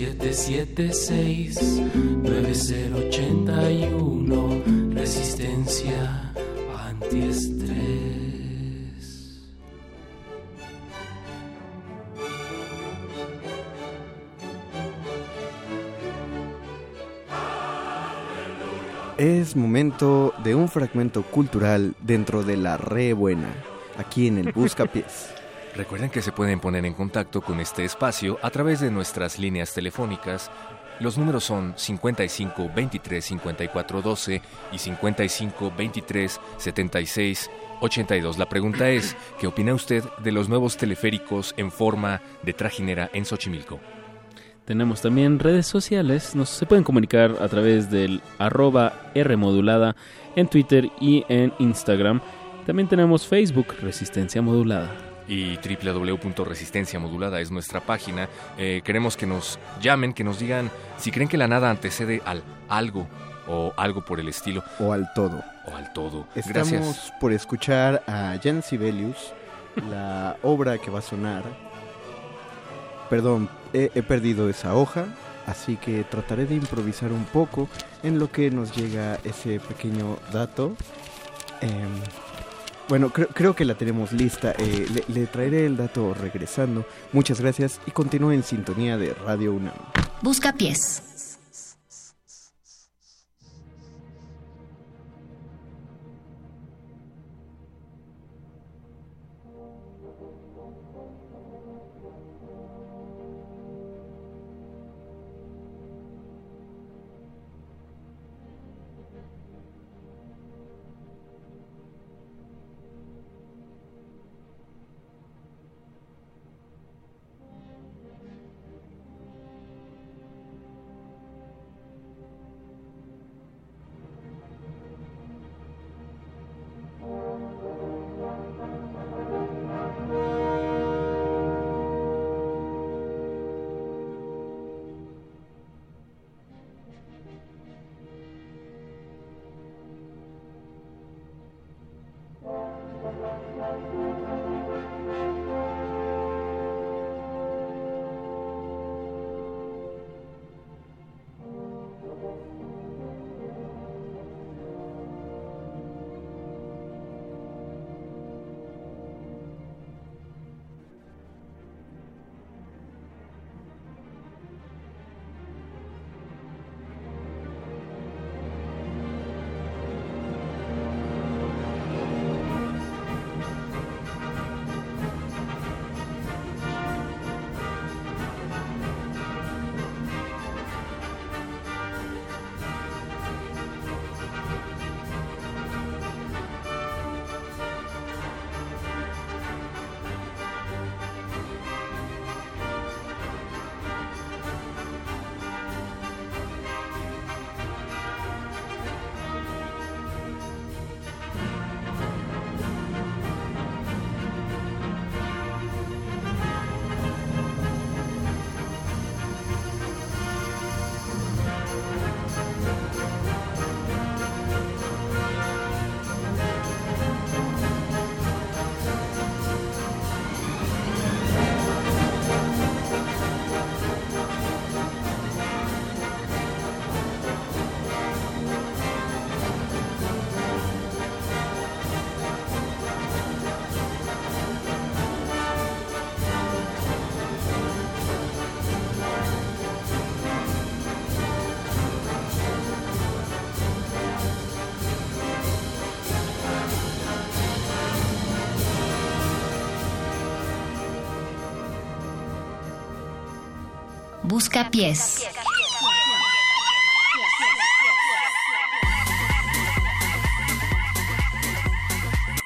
5547769081 Resistencia antiestrés. Es momento de un fragmento cultural dentro de la re buena, aquí en el Buscapiés. [laughs] Recuerden que se pueden poner en contacto con este espacio a través de nuestras líneas telefónicas Los números son 55 23 54 12 y 55 23 76 82. La pregunta es, ¿qué opina usted de los nuevos teleféricos en forma de trajinera en Xochimilco? Tenemos también redes sociales, nos se pueden comunicar a través del arroba Rmodulada en Twitter y en Instagram. También tenemos Facebook, Resistencia Modulada. Y www.resistenciamodulada es nuestra página. Eh, queremos que nos llamen, que nos digan si creen que la nada antecede al algo o algo por el estilo. O al todo. O al todo. Estamos Gracias. por escuchar a Jan Sibelius, la obra que va a sonar. Perdón, he, he perdido esa hoja, así que trataré de improvisar un poco en lo que nos llega ese pequeño dato. Em, bueno, creo, creo que la tenemos lista. eh, le, traeré el dato regresando. Muchas gracias y continúe en sintonía de Radio UNAM. Busca pies. Busca pies.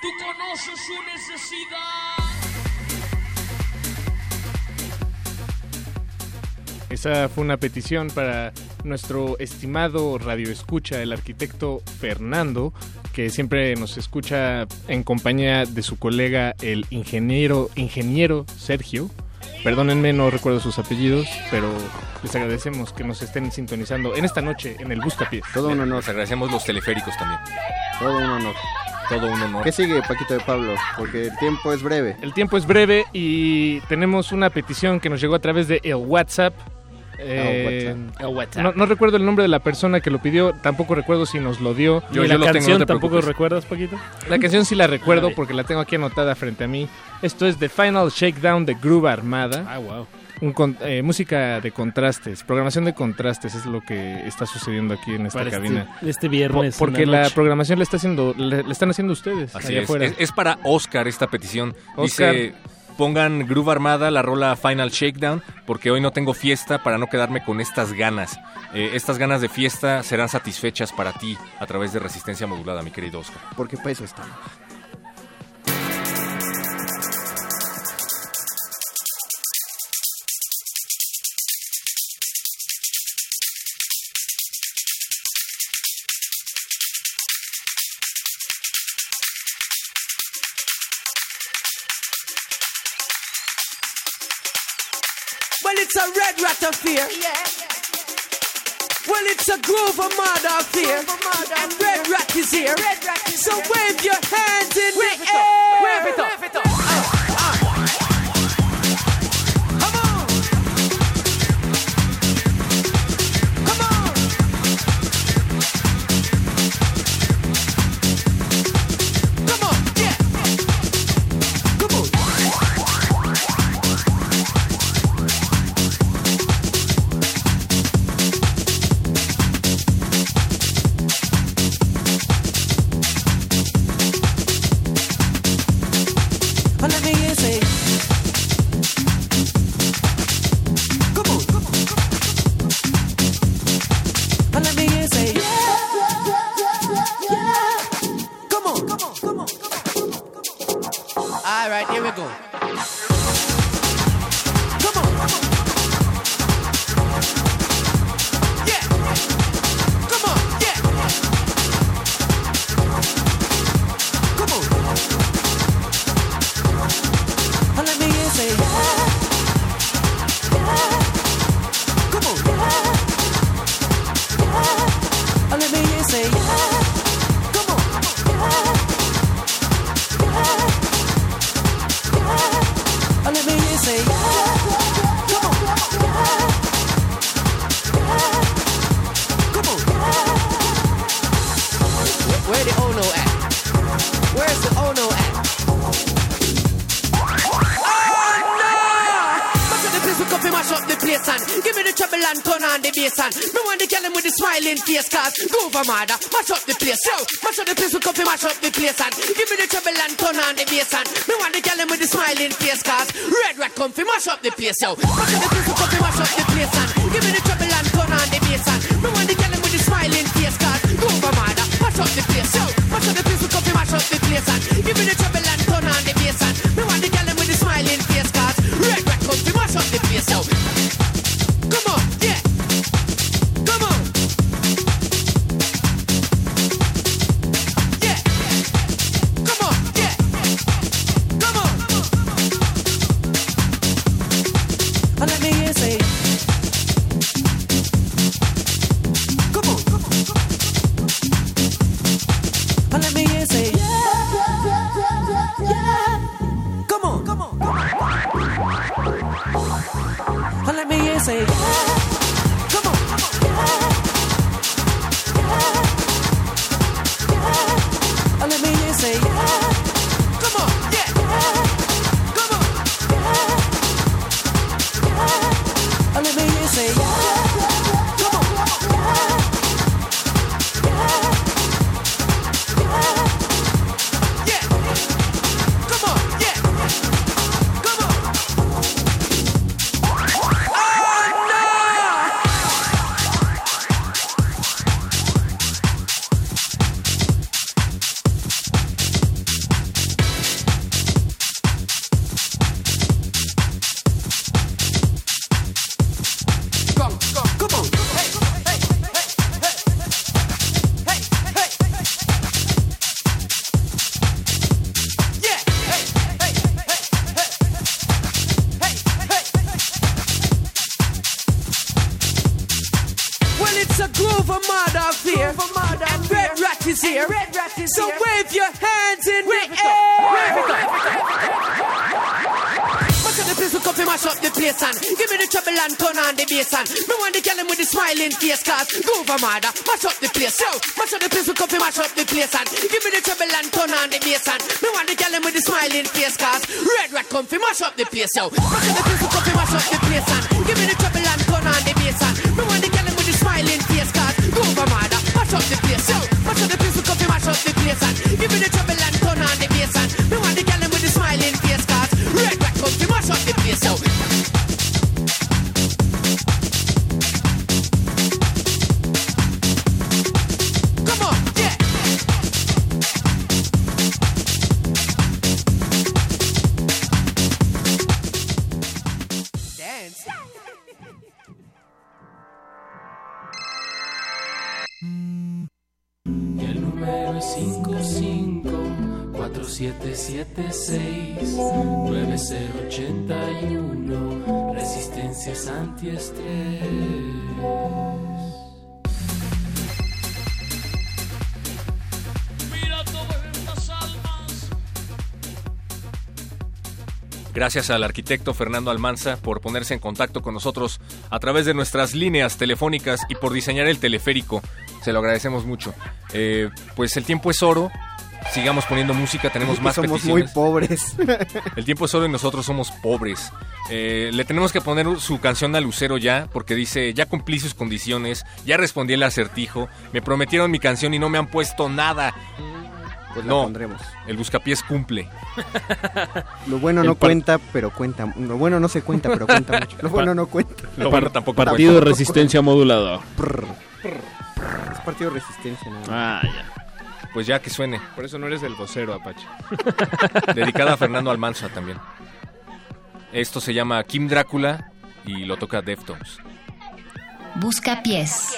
Tú conoces su necesidad. Esa fue una petición para nuestro estimado radioescucha, el arquitecto Fernando, que siempre nos escucha en compañía de su colega, el ingeniero, ingeniero Sergio. Perdónenme, no recuerdo sus apellidos, pero les agradecemos que nos estén sintonizando en esta noche en el Buscapiés. Todo un honor. Les agradecemos los teleféricos también. Todo un honor. Todo un honor. ¿Qué sigue, Paquito de Pablo? Porque el tiempo es breve. El tiempo es breve y tenemos una petición que nos llegó a través de el WhatsApp. Eh, WhatsApp. No, no recuerdo el nombre de la persona que lo pidió, tampoco recuerdo si nos lo dio. ¿Y la canción tampoco recuerdas, Paquito? La canción sí la recuerdo porque la tengo aquí anotada frente a mí. Esto es The Final Shakedown de Groove Armada. Ah, wow. Un con- eh, música de contrastes, programación de contrastes es lo que está sucediendo aquí en esta Para este- cabina. este viernes Po- porque la la, noche. programación le está haciendo, le están haciendo ustedes Así allá es. afuera. es. es para Oscar esta petición. Oscar, Dice, pongan Groove Armada, la rola Final Shakedown, porque hoy no tengo fiesta para no quedarme con estas ganas. Eh, estas ganas de fiesta serán satisfechas para ti a través de resistencia modulada, mi querido Oscar. Porque para eso estamos. it's a red rat of fear. Well, it's a groove of murder of fear. And red rat is here. So wave your hands in the air. Wave it up. Wave it up. Gracias al arquitecto Fernando Almanza por ponerse en contacto con nosotros a través de nuestras líneas telefónicas y por diseñar el teleférico. Se lo agradecemos mucho. Eh, pues el tiempo es oro. Sigamos poniendo música, tenemos más Somos peticiones. muy pobres. [laughs] El tiempo es oro y nosotros somos pobres. Eh, le tenemos que poner su canción a Lucero ya, porque dice, ya cumplí sus condiciones, ya respondí el acertijo, me prometieron mi canción y no me han puesto nada. Pues la no, pondremos. el buscapiés cumple. [laughs] Lo bueno El no cuenta, pero cuenta. Lo bueno no se cuenta, pero cuenta [laughs] mucho. Lo bueno no cuenta. Lo bueno tampoco Partido de cuenta. resistencia modulado. Es partido de resistencia, ¿no? Ah, ya. Pues ya que suene. Por eso no eres el vocero, Apache. [laughs] Dedicada a Fernando Almanza también. Esto se llama Kim Drácula y lo toca Deftones. Busca pies.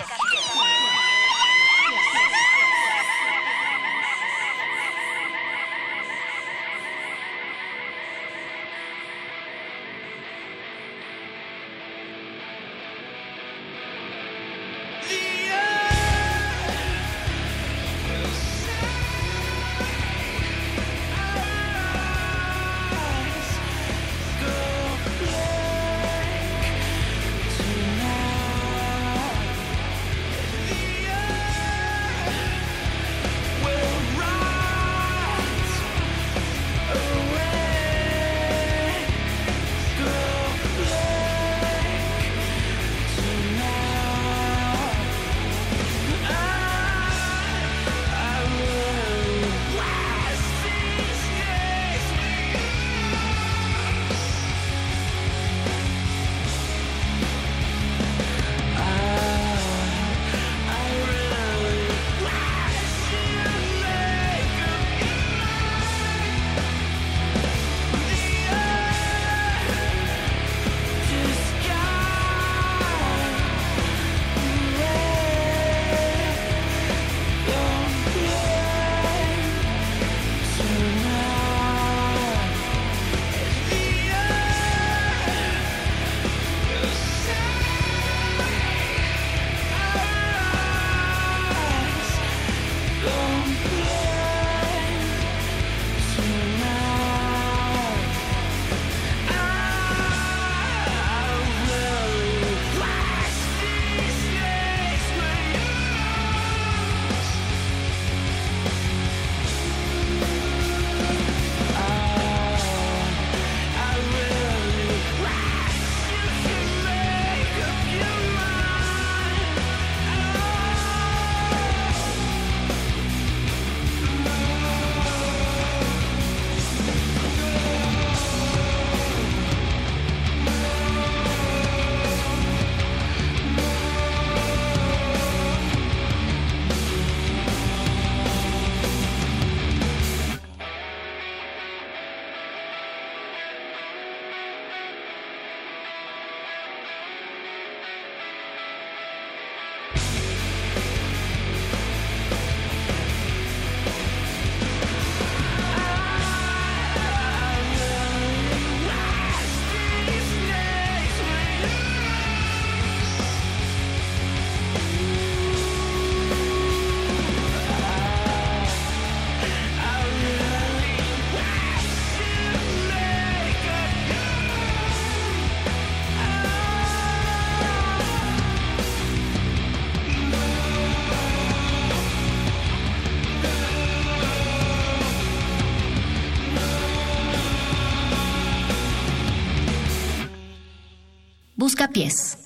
Pies.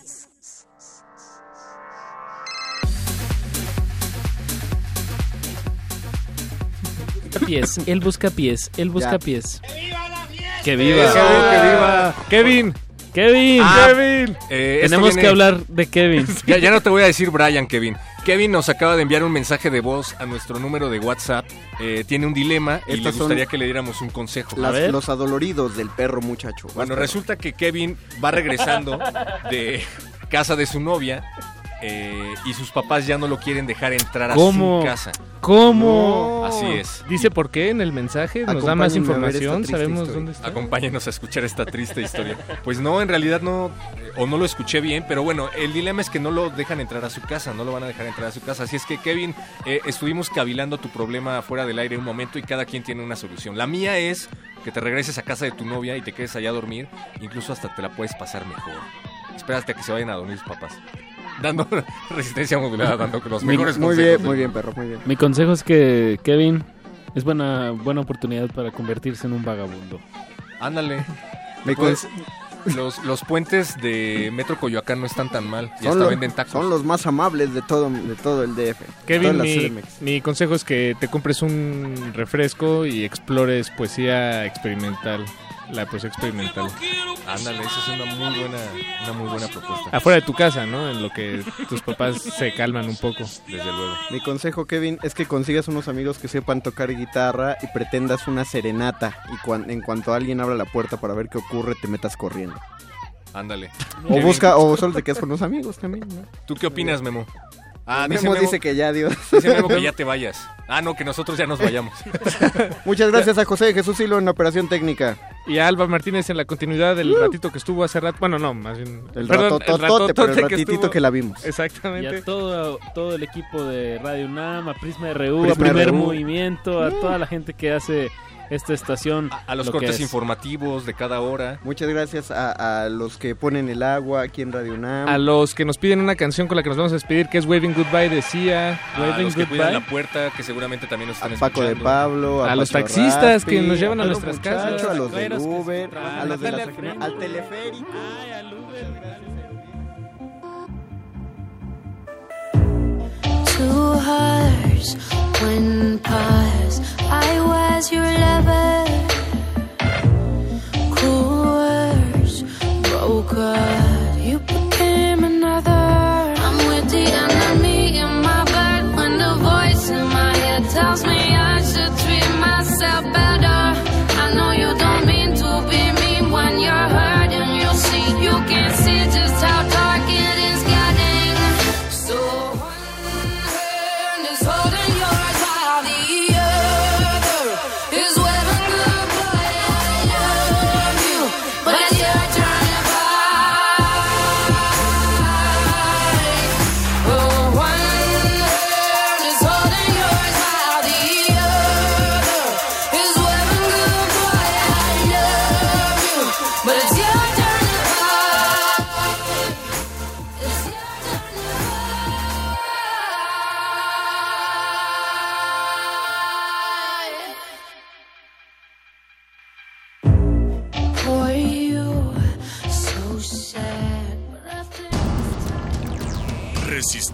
Pies, el busca pies, el busca Ya. pies. ¡Que viva! Que viva. Kevin. ¡Kevin! Ah, Kevin. Eh, Tenemos viene- que hablar de Kevin. [laughs] Ya, ya no te voy a decir Brian, Kevin. Kevin nos acaba de enviar un mensaje de voz a nuestro número de WhatsApp. Eh, tiene un dilema y le Estas son gustaría que le diéramos un consejo. Las- los adoloridos del perro, muchacho. Bueno, resulta que Kevin va regresando de casa de su novia eh, y sus papás ya no lo quieren dejar entrar a ¿Cómo? su casa. ¿Cómo? Así es. Dice por qué en el mensaje, nos da más información, sabemos historia. dónde está. Acompáñenos a escuchar esta triste historia. Pues no, en realidad no, eh, o no lo escuché bien, pero bueno, el dilema es que no lo dejan entrar a su casa, no lo van a dejar entrar a su casa. Así es que, Kevin, eh, estuvimos cavilando tu problema fuera del aire un momento y cada quien tiene una solución. La mía es que te regreses a casa de tu novia y te quedes allá a dormir, incluso hasta te la puedes pasar mejor. Espérate a que se vayan a dormir sus papás. Dando [laughs] resistencia modulada, dando los Muy- mejores muy consejos bien, muy bien, perro, muy bien. Mi consejo es que Kevin es buena, buena oportunidad para convertirse en un vagabundo. Ándale. Me Pues, los, los puentes de Metro Coyoacán no están tan mal. Y Son, hasta lo- venden tacos. son los más amables de todo, de todo el DF. Kevin, mi, mi consejo es que te compres un refresco y explores poesía experimental, la poesía experimental. Ándale, esa es una muy buena, una muy buena propuesta. Afuera de tu casa, ¿no? En lo que tus papás se calman un poco. Desde luego. Mi consejo, Kevin, es que consigas unos amigos que sepan tocar guitarra y pretendas una serenata. Y cuan- en cuanto alguien abra la puerta para ver qué ocurre, te metas corriendo. Ándale. O busca, o solo te quedas con los amigos también, ¿no? ¿Tú qué opinas, Memo? Memo dice que ya, adiós. [laughs] Dice Memo que ya te vayas. Ah, no, que nosotros ya nos [laughs] vayamos. Muchas gracias a José Jesús Hilo en operación técnica. Y a Alba Martínez en la continuidad del ratito que estuvo hace rato. Bueno, no, más bien. El perdón, ratototote, pero el que ratitito estuvo- que la vimos. Y Exactamente. a todo, todo el equipo de Radio UNAM, a Prisma RU, Prisma a Primer RU. Movimiento, a toda la gente que hace esta estación. A los lo que cortes es. informativos de cada hora. Muchas gracias a, a los que ponen el agua aquí en Radio UNAM. A los que nos piden una canción con la que nos vamos a despedir, que es Waving Goodbye, decía. A Waving los que cuidan Goodbye. la puerta, que seguramente también nos están a Paco de escuchando. Pablo, a, A los taxistas que Rappi, nos llevan a los nuestras muchachos, casas. a los del que Uber, a los de la al regional, al teleférico. Two hearts, one pause. I was your lover. Cool words, broke heart. You became another.